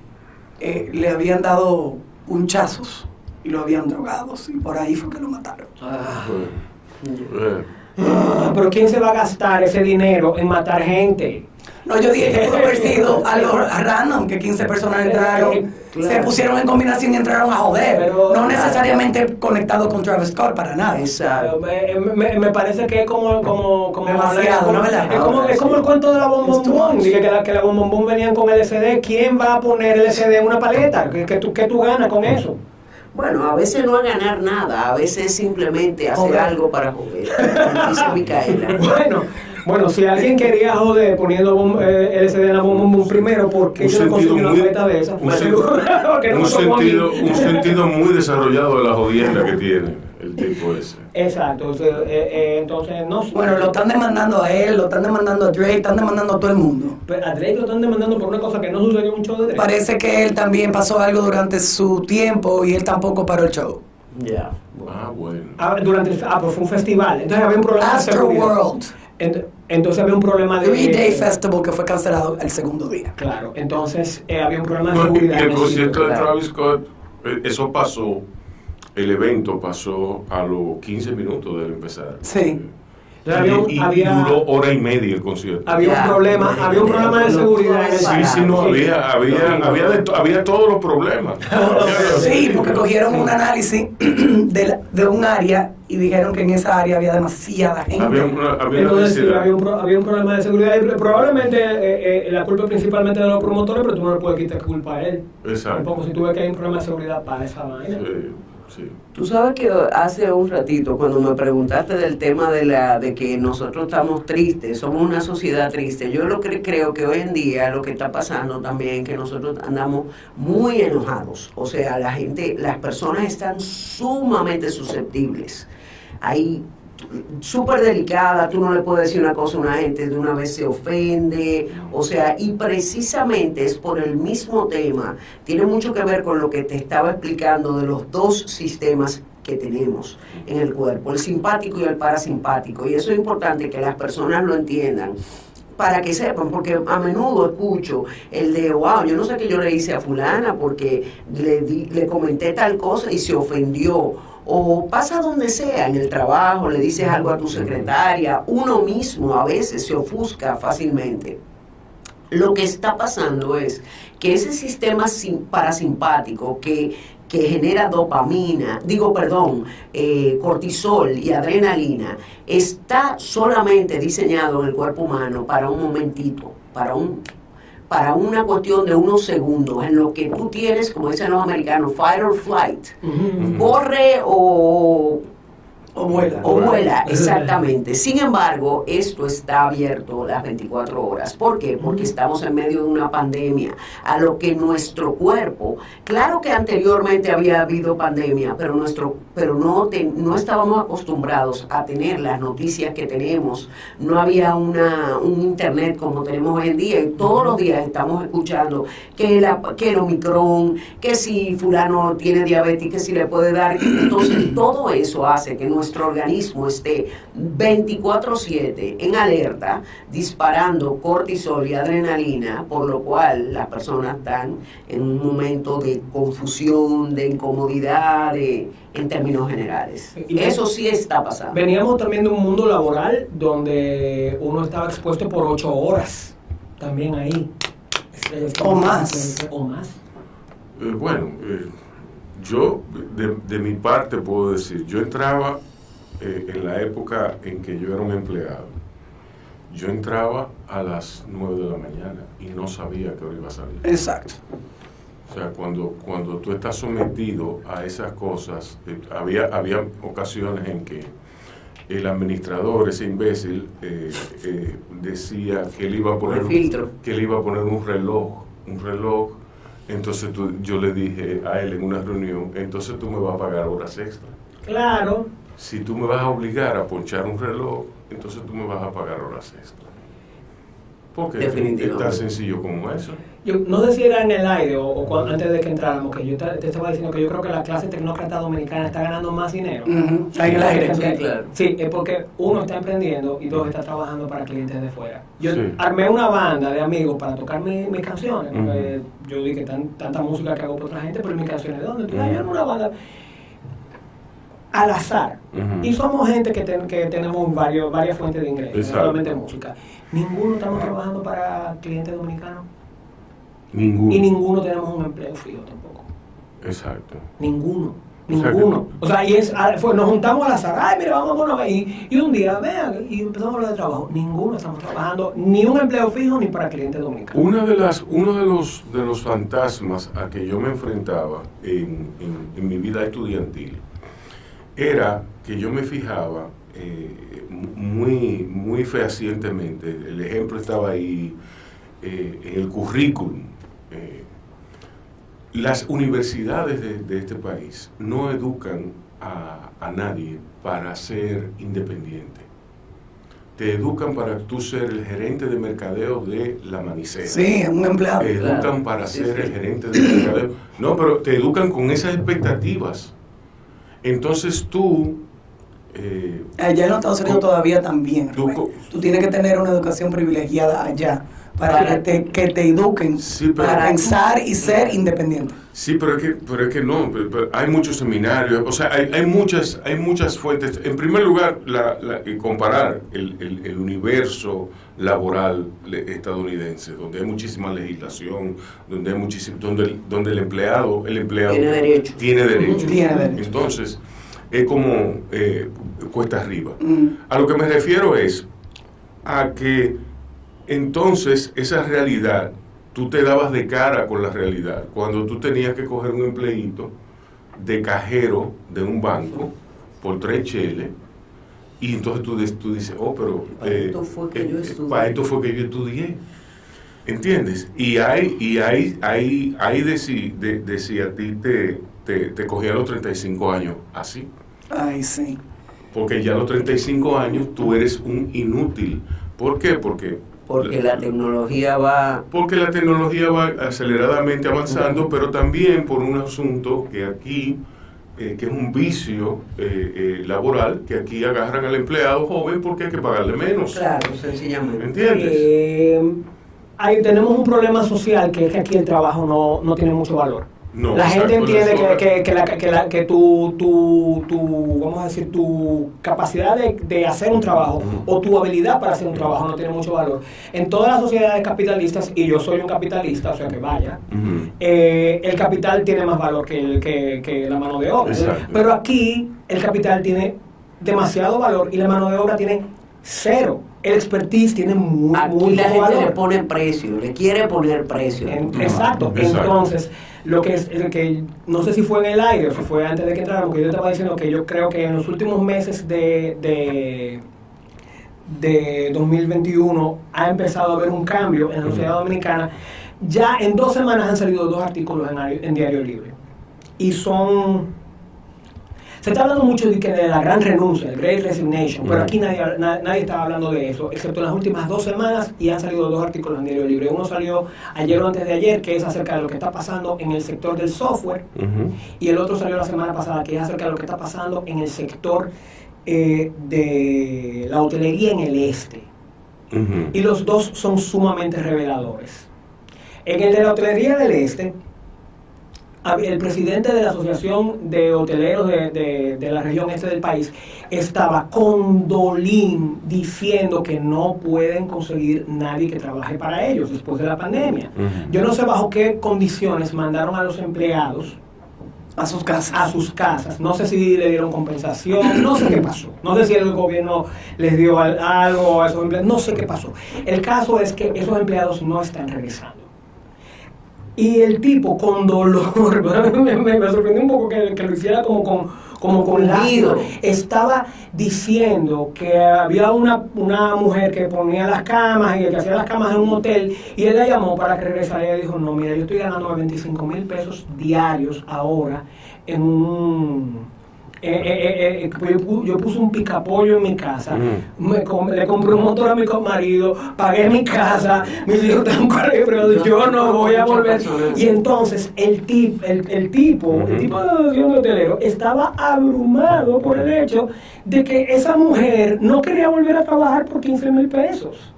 eh, le habían dado punchazos y lo habían drogado y por ahí fue que lo mataron. Eh, ah, pero ¿quién se va a gastar ese dinero en matar gente? No, yo dije que pudo haber sido algo random, que 15 personas entraron, Claro. se pusieron en combinación y entraron a joder. Pero- no necesariamente conectado con Travis Scott para nada. Exacto. Eh, Me, me- me parece que es como, como, como Demasiado, ¿no, verdad? Es como, es como el cuento de la bombombón. Dije que la, que la bombombón venían con LSD. ¿Quién va a poner LSD en una paleta? ¿Qué, qué tú, qué tú ganas con eso? Bueno, a veces no es ganar nada, a veces simplemente hacer Joder. algo para joder, como dice Micaela. Bueno, bueno, si alguien quería joder poniendo bom- eh, LSD en la bombombón primero, ¿por qué Un yo no conseguí una paleta de esas? un sen- no un, sentido, un sentido muy desarrollado de la jodienda que tiene el tipo ese. Exacto, o sea, eh, eh, entonces no sé. Bueno, lo están demandando a él, lo están demandando a Drake, están demandando a todo el mundo. Pero a Drake lo están demandando por una cosa que no sucedió en un show de Drake. Parece que él también pasó algo durante su tiempo y él tampoco paró el show. Ya. Ah, bueno. Ah, durante el, ah, pues fue un festival. Entonces había un problema Astro. World, entonces había un problema de Three Day Festival que fue cancelado el segundo día. Claro, entonces eh, había un problema de Bueno, y seguridad. en el concierto de claro. Travis Scott, eh, eso pasó, el evento pasó a los 15 minutos de empezar. Sí. Entonces había, y, y había- duró hora y media el concierto. había un problema, había un problema de seguridad Sí, sí, no, había, había, había, de to- había todos los problemas. Sí, porque cogieron un análisis de, la- de un área y dijeron que en esa área había demasiada gente. Había una, había Entonces sí, había un, pro- había un problema de seguridad. Y probablemente eh, eh, la culpa es principalmente de los promotores, pero tú no le puedes quitar culpa a él. Exacto. Tampoco si tú ves que hay un problema de seguridad para esa vaina. Sí, Tú sabes que hace un ratito cuando me preguntaste del tema de la de que nosotros estamos tristes, somos una sociedad triste. Yo lo que creo que hoy en día lo que está pasando también que nosotros andamos muy enojados. O sea, la gente, las personas están sumamente susceptibles. Hay súper delicada, tú no le puedes decir una cosa a una gente, de una vez se ofende, o sea, y precisamente es por el mismo tema, tiene mucho que ver con lo que te estaba explicando de los dos sistemas que tenemos en el cuerpo, el simpático y el parasimpático, y eso es importante que las personas lo entiendan para que sepan, porque a menudo escucho el de, wow, yo no sé qué yo le hice a fulana porque le, di- le comenté tal cosa y se ofendió. O pasa donde sea, en el trabajo, le dices algo a tu secretaria, uno mismo a veces se ofusca fácilmente. Lo que está pasando es que ese sistema sim- parasimpático que, que genera dopamina, digo, perdón, eh, cortisol y adrenalina, está solamente diseñado en el cuerpo humano para un momentito, para un para una cuestión de unos segundos, en lo que tú tienes, como dicen los americanos, fight or flight, corre o O vuela. o vuela, exactamente. Sin embargo, esto está abierto las 24 horas. ¿Por qué? Porque estamos en medio de una pandemia, a lo que nuestro cuerpo, claro que anteriormente había habido pandemia, pero nuestro, pero no, te- no estábamos acostumbrados a tener las noticias que tenemos. No había una, un internet como tenemos hoy en día y todos los días estamos escuchando que, la, que el Omicron, que si fulano tiene diabetes, que si le puede dar. Entonces, todo eso hace que nuestro organismo esté 24/7 en alerta, disparando cortisol y adrenalina, por lo cual las personas están en un momento de confusión, de incomodidad, de- en términos generales. Y- Eso sí está pasando. Veníamos también de un mundo laboral donde uno estaba expuesto por ocho horas. También ahí. Es- es- O más. O más. Eh, bueno, eh, yo de, de mi parte puedo decir, yo entraba eh, en la época en que yo era un empleado. Yo entraba a las 9 de la mañana y no sabía que hora iba a salir. Exacto. O sea, cuando, cuando tú estás sometido a esas cosas, eh, había, había ocasiones en que el administrador, ese imbécil, eh, eh, decía que él iba a poner filtro. que él iba a poner un reloj, un reloj. Entonces tú- yo le dije a él en una reunión, entonces tú me vas a pagar horas extra. Claro. Si tú me vas a obligar a ponchar un reloj, entonces tú me vas a pagar horas extra. Porque es tan sencillo como eso. Yo no sé si era en el aire o, o cuando- antes de que entráramos, que yo te, te estaba diciendo que yo creo que la clase tecnócrata dominicana está ganando más dinero. Ahí en el aire. Sí, claro. Sí, es porque uno está emprendiendo y dos está trabajando para clientes de fuera. Yo Sí. armé una banda de amigos para tocar mi- mis canciones. porque Yo dije tan, tanta música que hago por otra gente, pero mis canciones, ¿de dónde? Tú, "Ah, yo armé una banda al azar. Y somos gente que, ten- que tenemos varios, varias fuentes de ingresos, no solamente música. Ninguno estamos trabajando para clientes dominicanos Ninguno. y ninguno tenemos un empleo fijo tampoco. Exacto. Ninguno. Ninguno. O sea, y es, ah, fue, nos juntamos al azar. Ay, mira, vamos a una y, y un día, vean, y empezamos a hablar de trabajo. Ninguno estamos trabajando ni un empleo fijo ni para clientes dominicanos. Una de las, uno de los, de los fantasmas a que yo me enfrentaba en, en- en mi vida estudiantil era que yo me fijaba eh, muy, muy fehacientemente, el ejemplo estaba ahí eh, en el currículum. eh, las universidades de, de este país no educan a, a nadie para ser independiente. Te educan para tú ser el gerente de mercadeo de la manicera. Sí, un empleado. Te educan Claro, para sí, ser sí. el gerente de mercadeo. No, pero te educan con esas expectativas. Entonces tú... eh, Allá en los Estados Unidos todavía también. tú Tú tienes que tener una educación privilegiada allá para, Para- que, te, que te eduquen Sí, pero- para pensar y ser independiente. Sí, pero es que, pero es que no, pero- pero hay muchos seminarios, o sea, hay, hay muchas, hay muchas fuentes. En primer lugar, la, la- y comparar el, el- el universo laboral le- estadounidense, donde hay muchísima legislación, donde hay muchísimo, donde el, donde el empleado, el empleado Tiene derecho. tiene derecho. Tiene derecho. Entonces, es como eh, cuesta arriba. Mm. A lo que me refiero es a que entonces esa realidad, tú te dabas de cara con la realidad. Cuando tú tenías que coger un empleíto de cajero de un banco por tres cheles, y entonces tú, tú dices, oh, pero... Para esto fue que yo estudié. Para esto fue que yo estudié. ¿Entiendes? Y hay, y hay, hay, hay de si, de, de si a ti te, te, te cogía a los 35 años así. Ay, sí. Porque ya a los 35 años tú eres un inútil. ¿Por qué? Porque, Porque la tecnología va... porque la tecnología va aceleradamente avanzando, pero también por un asunto que aquí, eh, que es un vicio eh, eh, laboral, que aquí agarran al empleado joven porque hay que pagarle menos. Claro, sencillamente. ¿Entiendes? Eh, ahí tenemos un problema social que es que aquí el trabajo no, no tiene mucho valor. No, la gente exacto, entiende que, que, que, la- que, la- que tu, tu, tu, vamos a decir, tu capacidad de, de hacer un trabajo o tu habilidad para hacer un trabajo no tiene mucho valor. En todas las sociedades capitalistas, y yo soy un capitalista, o sea que vaya, eh, el capital tiene más valor que, el- que, que la mano de obra. Exacto. Pero aquí el capital tiene demasiado valor y la mano de obra tiene cero. El expertise tiene muy, Aquí muy la gente valor. le pone precio, le quiere poner precio. En- Ujú. exacto. Exacto. Entonces, lo que es el que no sé si fue en el aire o si fue antes de que entráramos, porque yo estaba diciendo que yo creo que en los últimos meses de, de, de 2021 ha empezado a haber un cambio en la sociedad dominicana. Ya en dos semanas han salido dos artículos en, en Diario Libre. Y son se está hablando mucho de, que de la gran renuncia, el Great Resignation, pero aquí nadie, na- nadie estaba hablando de eso, excepto en las últimas dos semanas y han salido dos artículos en Diario Libre. Uno salió ayer o antes de ayer, que es acerca de lo que está pasando en el sector del software, y el otro salió la semana pasada, que es acerca de lo que está pasando en el sector eh, de la hotelería en el este. Y los dos son sumamente reveladores. En el de la hotelería del este, el presidente de la Asociación de Hoteleros de, de- de la región este del país estaba con dolín diciendo que no pueden conseguir nadie que trabaje para ellos después de la pandemia. Yo no sé bajo qué condiciones mandaron a los empleados A sus casas. a sus casas. No sé si le dieron compensación, no sé qué pasó. No sé si el gobierno les dio al- algo a esos empleados, no sé qué pasó. El caso es que esos empleados no están regresando. Y el tipo con dolor, me, me- me sorprendió un poco que, que lo hiciera como con, como con lástima. Estaba diciendo que había una, una mujer que ponía las camas y que hacía las camas en un hotel y él la llamó para que regresara y ella dijo, no, mira, yo estoy ganando 25 mil pesos diarios ahora en un... eh, eh, eh, pues yo, yo puse un picapollo en mi casa, Mm. me com- le compré un motor a mi marido, pagué mi casa, mis hijos están pero Yo yo no voy a volver. Y entonces el, tip, el, el tipo, el tipo de asociación de hotelero estaba abrumado por el hecho de que esa mujer no quería volver a trabajar por 15 mil pesos.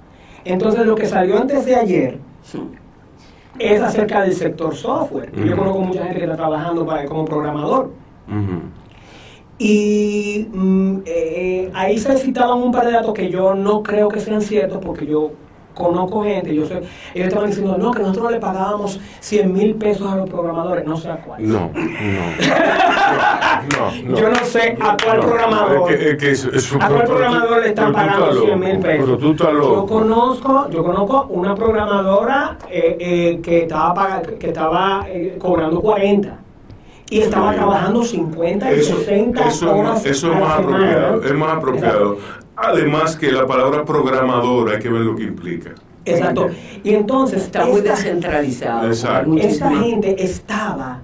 Entonces lo que salió antes de ayer es acerca del sector software. Yo conozco mucha gente que está trabajando para, como programador. Y mm, eh, ahí se citaban un par de datos que yo no creo que sean ciertos porque yo conozco gente, yo sé, ellos estaban diciendo, no, que nosotros le pagábamos 100 mil pesos a los programadores, no sé a cuál. No, no. no, no. Yo no sé a cuál No, programador. es que- es que eso- eso- ¿A cuál programador le están pagando 100 mil pesos? Yo conozco, yo conozco una programadora eh, eh, que estaba, que estaba eh, cobrando 40 y estaba trabajando 50 y Eso, 60 eso, horas eso es más semana. apropiado, es más apropiado. Además que la palabra programador hay que ver lo que implica. Exacto. Y entonces Está muy descentralizado. Exacto. Esta gente estaba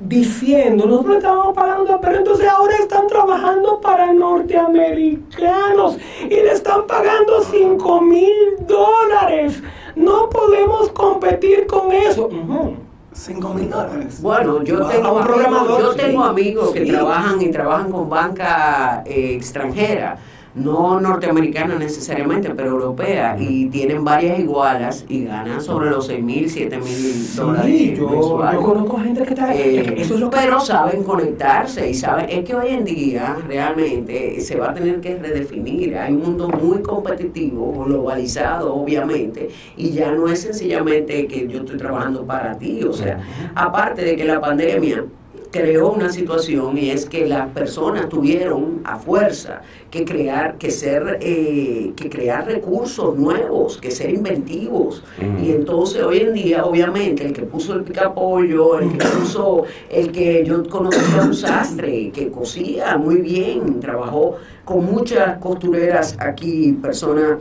diciendo, nosotros le estábamos pagando, pero entonces ahora están trabajando para norteamericanos y le están pagando 5 mil dólares. No podemos competir con eso. Ujú. 5 mil dólares. Bueno, yo tengo, amigos, yo tengo amigos que Sí. trabajan y trabajan con banca eh, extranjera, no norteamericana necesariamente, pero europea, y tienen varias igualas y ganan sobre los 6 mil, 7 mil dólares Sí, yo, conozco gente que está... Eh, eso es lo que... pero saben conectarse y saben, es que hoy en día realmente se va a tener que redefinir. Hay un mundo muy competitivo, globalizado obviamente, y ya no es sencillamente que yo estoy trabajando para ti. O sea, aparte de que la pandemia creó una situación y es que las personas tuvieron a fuerza que crear, que ser, eh, que crear recursos nuevos, que ser inventivos. Ujú. Y entonces hoy en día, obviamente, el que puso el picapollo, el que puso, el que yo conocía un sastre, que cosía muy bien, trabajó con muchas costureras aquí, personas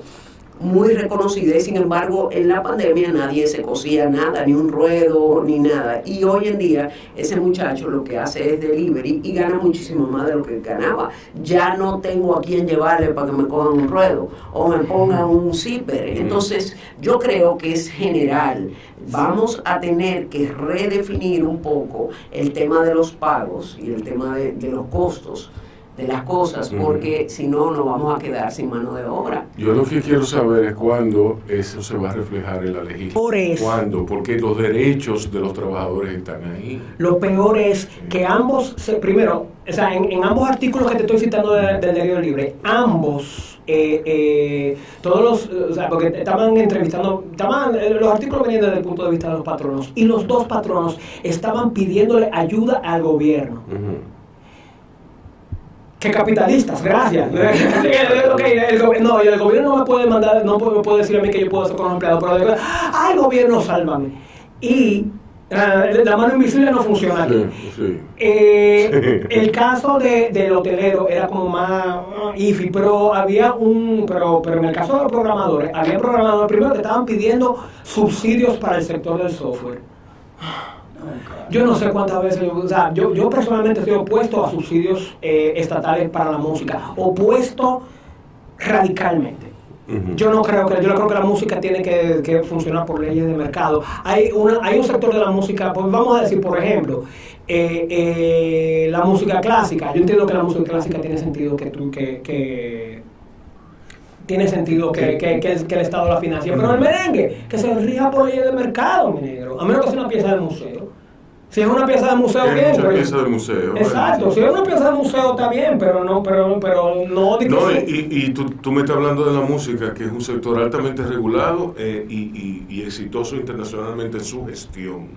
muy reconocidas, y sin embargo en la pandemia nadie se cosía nada, ni un ruedo, ni nada. Y hoy en día ese muchacho lo que hace es delivery y gana muchísimo más de lo que ganaba. Ya no tengo a quién llevarle para que me cojan un ruedo o me pongan un zipper. Entonces yo creo que es general. Vamos a tener que redefinir un poco el tema de los pagos y el tema de, de los costos de las cosas, porque si no nos vamos a quedar sin mano de obra. Yo lo que quiero saber es cuándo eso se va a reflejar en la legislación. Por eso. ¿Cuándo? Porque los derechos de los trabajadores están ahí. Lo peor es que ambos, se- primero, o sea, en, en ambos artículos que te estoy citando de- del Diario Libre, ambos, eh, eh, todos los, o sea, porque estaban entrevistando, estaban, los artículos venían desde el punto de vista de los patronos, y los dos patronos estaban pidiéndole ayuda al gobierno. Ujú. Que capitalistas, gracias. Ok, el no, y el gobierno no me puede mandar, no puede, puede decir a mí que yo puedo hacer con los empleados, pero digo, ay, gobierno, sálvame. Y eh, la mano invisible no funciona aquí. Sí, sí. Eh, el caso de, del hotelero era como más ah, iffy, pero había un, pero, pero en el caso de los programadores, había programadores primero que estaban pidiendo subsidios para el sector del software. Yo no sé cuántas veces, yo, o sea, yo, yo personalmente estoy opuesto a subsidios eh, estatales para la música, opuesto radicalmente. Yo no creo que, yo no creo que la música tiene que, que funcionar por leyes de mercado. Hay una, hay un sector de la música, pues vamos a decir, por ejemplo, eh, eh, la música clásica. Yo entiendo que la música clásica tiene sentido que tú, que, que tiene sentido que, que, que el, que el Estado la financie, pero el merengue, que se rija por leyes de mercado, mi negro, a menos que sea una pieza de museo. Si es una pieza de museo, Hay bien. pero- piezas de museo. Exacto, si es una pieza de museo está bien, pero no, pero, pero no de que No, sea- y, y tú, tú me estás hablando de la música, que es un sector altamente regulado eh, y, y- y exitoso internacionalmente en su gestión.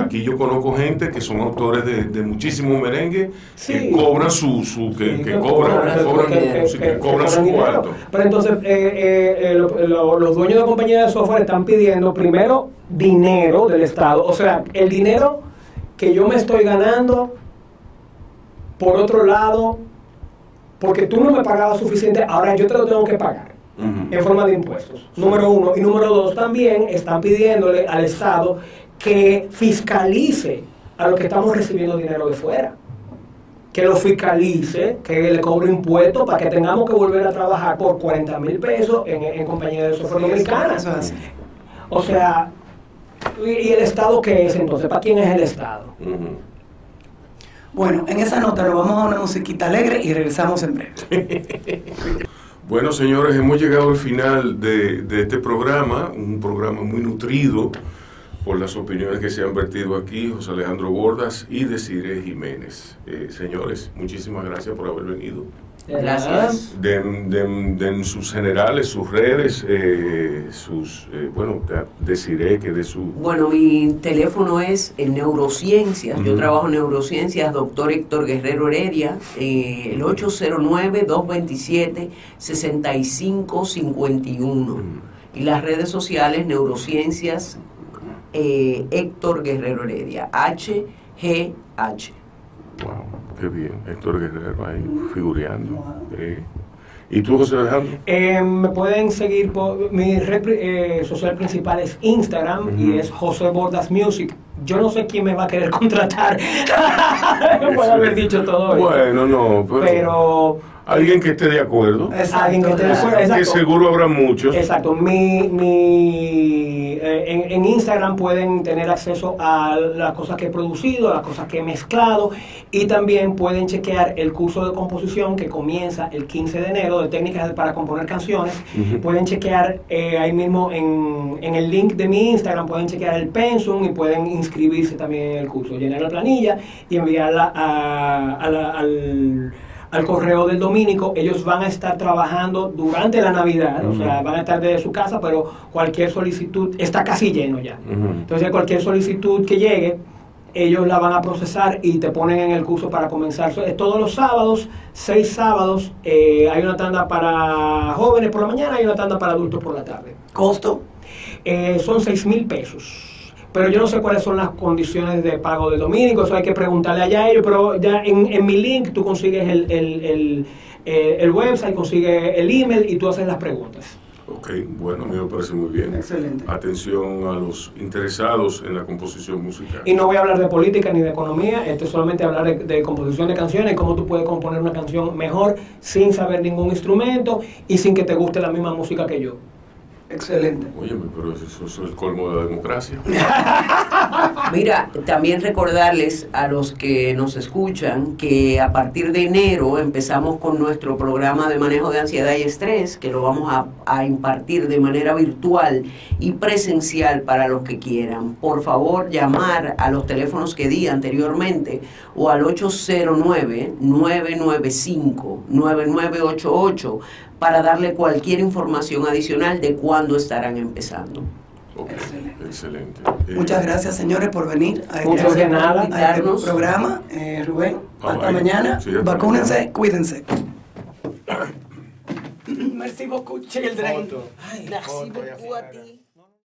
Aquí yo conozco gente que son autores de, de muchísimo merengue Sí. que cobran su, su que, Sí, que cobran, cobran, que cobran, que- sí, que- que que cobran su dinero. cuarto. Pero entonces, eh, eh, eh, lo- lo- los dueños de compañías de software están pidiendo primero dinero del Estado. O sea, el dinero que yo me estoy ganando Por otro lado, porque tú no me pagabas suficiente, ahora yo te lo tengo que pagar en forma de impuestos. Número uno. Y número dos, también están pidiéndole al Estado que fiscalice a los que estamos recibiendo dinero de fuera. Que lo fiscalice, que le cobre impuestos para que tengamos que volver a trabajar por 40 mil pesos en, en compañía de software dominicana. Eso es así. O sea, ¿y el Estado qué es entonces? ¿Para quién es el Estado? Bueno, en esa nota nos vamos a una musiquita alegre y regresamos en breve. Bueno, señores, hemos llegado al final de, de este programa, un programa muy nutrido por las opiniones que se han vertido aquí, José Alejandro Bordas y Desiree Jiménez. Eh, señores, muchísimas gracias por haber venido. Gracias. Den, den- den sus generales, sus redes, eh, sus, eh, bueno, Desiree que de su... Bueno, mi teléfono es en neurociencias. Yo trabajo en neurociencias, doctor Héctor Guerrero Heredia, eh, el 809-227-6551. Y las redes sociales, neurociencias, eh, Héctor Guerrero Heredia, HGH. Qué bien, Héctor Guerrero ahí figureando. Eh, ¿Y tú, José Alejandro? Eh, me pueden seguir por mi red eh, social principal es Instagram Ujú. y es José Bordas Music. Yo no sé quién me va a querer contratar. no puedo haber dicho todo eso. Bueno, no, pero, Pero alguien que esté de acuerdo. Exacto. alguien que esté de acuerdo, Que exacto. seguro habrá muchos. Exacto, mi, mi, eh, en, en Instagram pueden tener acceso a las cosas que he producido, a las cosas que he mezclado y también pueden chequear el curso de composición que comienza el 15 de enero de técnicas para componer canciones. Pueden chequear eh, ahí mismo en, en el link de mi Instagram, pueden chequear el pensum y pueden inscribirse también en el curso, llenar la planilla y enviarla a- a la- al al correo del dominico, ellos van a estar trabajando durante la Navidad, o sea, van a estar desde su casa, pero cualquier solicitud está casi lleno ya. Entonces, cualquier solicitud que llegue, ellos la van a procesar y te ponen en el curso para comenzar. So, es todos los sábados, seis sábados, eh, hay una tanda para jóvenes por la mañana y una tanda para adultos por la tarde. Costo. Eh, son seis mil pesos. Pero yo no sé cuáles son las condiciones de pago del dominico, eso hay que preguntarle allá a ellos, pero ya en, en mi link tú consigues el, el, el, eh, el website, consigues el email y tú haces las preguntas. Ok, bueno, a mí me parece muy bien. Excelente. Atención a los interesados en la composición musical. Y no voy a hablar de política ni de economía, esto es solamente hablar de, de composición de canciones, cómo tú puedes componer una canción mejor sin saber ningún instrumento y sin que te guste la misma música que yo. Excelente. Óyeme, pero eso, eso es el colmo de la democracia. Mira, también recordarles a los que nos escuchan que a partir de enero empezamos con nuestro programa de manejo de ansiedad y estrés, que lo vamos a, a impartir de manera virtual y presencial para los que quieran. Por favor, llamar a los teléfonos que di anteriormente o al 809-995-9988 para darle cualquier información adicional de cuándo estarán empezando. Excelente. excelente. Eh, Muchas gracias, señores, por venir a Muchas este, de nada. a este Invitarnos. programa. Eh, Rubén, Bye, hasta mañana. Sí, hasta Vacúnense, mañana. cuídense. Merci beaucoup, children. Merci beaucoup a ti.